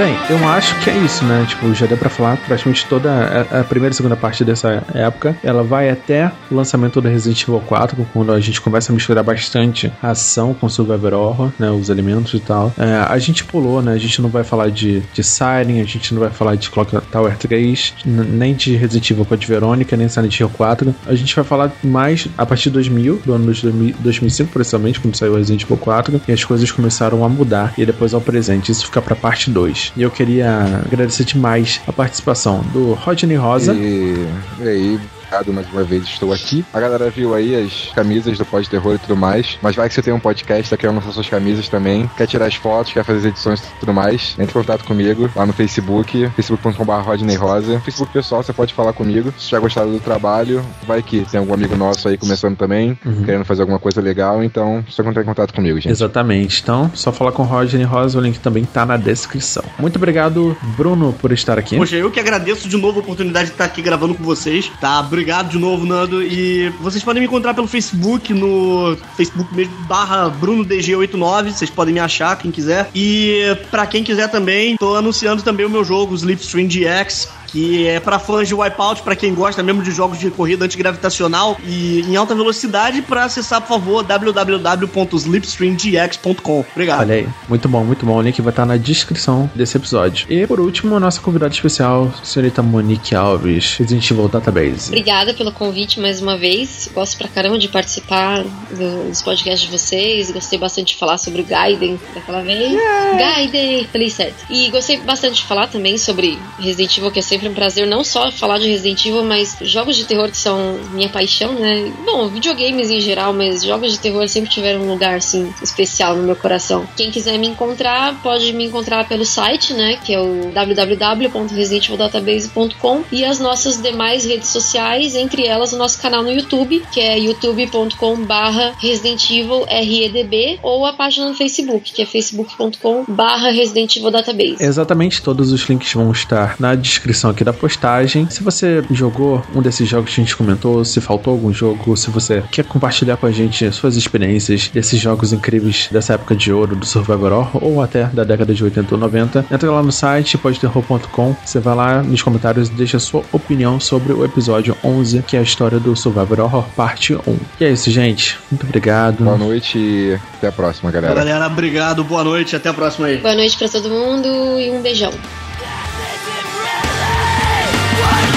Bem, eu acho que é isso, né? Tipo, já deu pra falar praticamente toda a, primeira e segunda parte dessa época. Ela vai até o lançamento do Resident Evil 4, quando a gente começa a misturar bastante ação com Survivor Horror, né? Os elementos e tal. É, a gente pulou, né? A gente não vai falar de, de Siren, a gente não vai falar de Clock Tower 3, n- nem de Resident Evil Code Verônica, nem Silent Hill 4. A gente vai falar mais a partir de 2000, do ano de 2000, 2005, principalmente, quando saiu Resident Evil 4, e as coisas começaram a mudar, e depois ao presente. Isso fica pra parte 2. E eu queria agradecer demais a participação do Rodney Rosa. E, e aí, obrigado mais uma vez, estou aqui. A galera viu aí as camisas do Pode Terror e tudo mais. Mas vai que você tem um podcast, tá querendo lançar suas camisas também. Quer tirar as fotos, quer fazer as edições e tudo mais. Entre em contato comigo lá no Facebook, facebook.com.br Rodney Rosa. Facebook pessoal, você pode falar comigo. Se já gostaram do trabalho, vai que tem algum amigo nosso aí começando também, querendo fazer alguma coisa legal. Então, só entrar em contato comigo, gente. Exatamente. Então, só falar com o Rodney Rosa, o link também tá na descrição. Muito obrigado, Bruno, por estar aqui. Poxa, eu que agradeço de novo a oportunidade de estar aqui gravando com vocês, tá? Obrigado de novo, Nando. E vocês podem me encontrar pelo Facebook, no Facebook mesmo, barra BrunoDG89. Vocês podem me achar, quem quiser. E pra quem quiser também, tô anunciando também o meu jogo, Slipstream GX, que é pra fãs de Wipeout, pra quem gosta mesmo de jogos de corrida antigravitacional e em alta velocidade, pra acessar, por favor, www.slipstreamgx.com. Obrigado. Olha aí, muito bom, muito bom. O link vai estar na descrição desse episódio. E por último, a nossa convidada especial, senhorita Monique Alves, Resident Evil Database. Obrigada pelo convite mais uma vez. Gosto pra caramba de participar do- dos podcasts de vocês. Gostei bastante de falar sobre o Gaiden daquela vez. Gaiden! Falei certo. E gostei bastante de falar também sobre Resident Evil, que é sempre sempre um prazer não só falar de Resident Evil, mas jogos de terror que são minha paixão, né? Bom, videogames em geral, mas jogos de terror sempre tiveram um lugar assim especial no meu coração. Quem quiser me encontrar, pode me encontrar pelo site, né, que é o www.residentivildatabase.com e as nossas demais redes sociais, entre elas o nosso canal no YouTube, que é youtube.com/barra Resident Evil REDB, ou a página no Facebook, que é facebook.com/barra Resident Evil Database. Exatamente, todos os links vão estar na descrição aqui da postagem. Se você jogou um desses jogos que a gente comentou, se faltou algum jogo, se você quer compartilhar com a gente suas experiências desses jogos incríveis dessa época de ouro do Survivor Horror ou até da década de 80 ou 90, entra lá no site podterror.com, você vai lá nos comentários e deixa sua opinião sobre o episódio 11, que é a história do Survivor Horror parte 1. E é isso, gente. Muito obrigado. Boa noite e até a próxima, galera. Galera, obrigado, boa noite, até a próxima aí. Boa noite pra todo mundo e um beijão.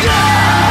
Yeah!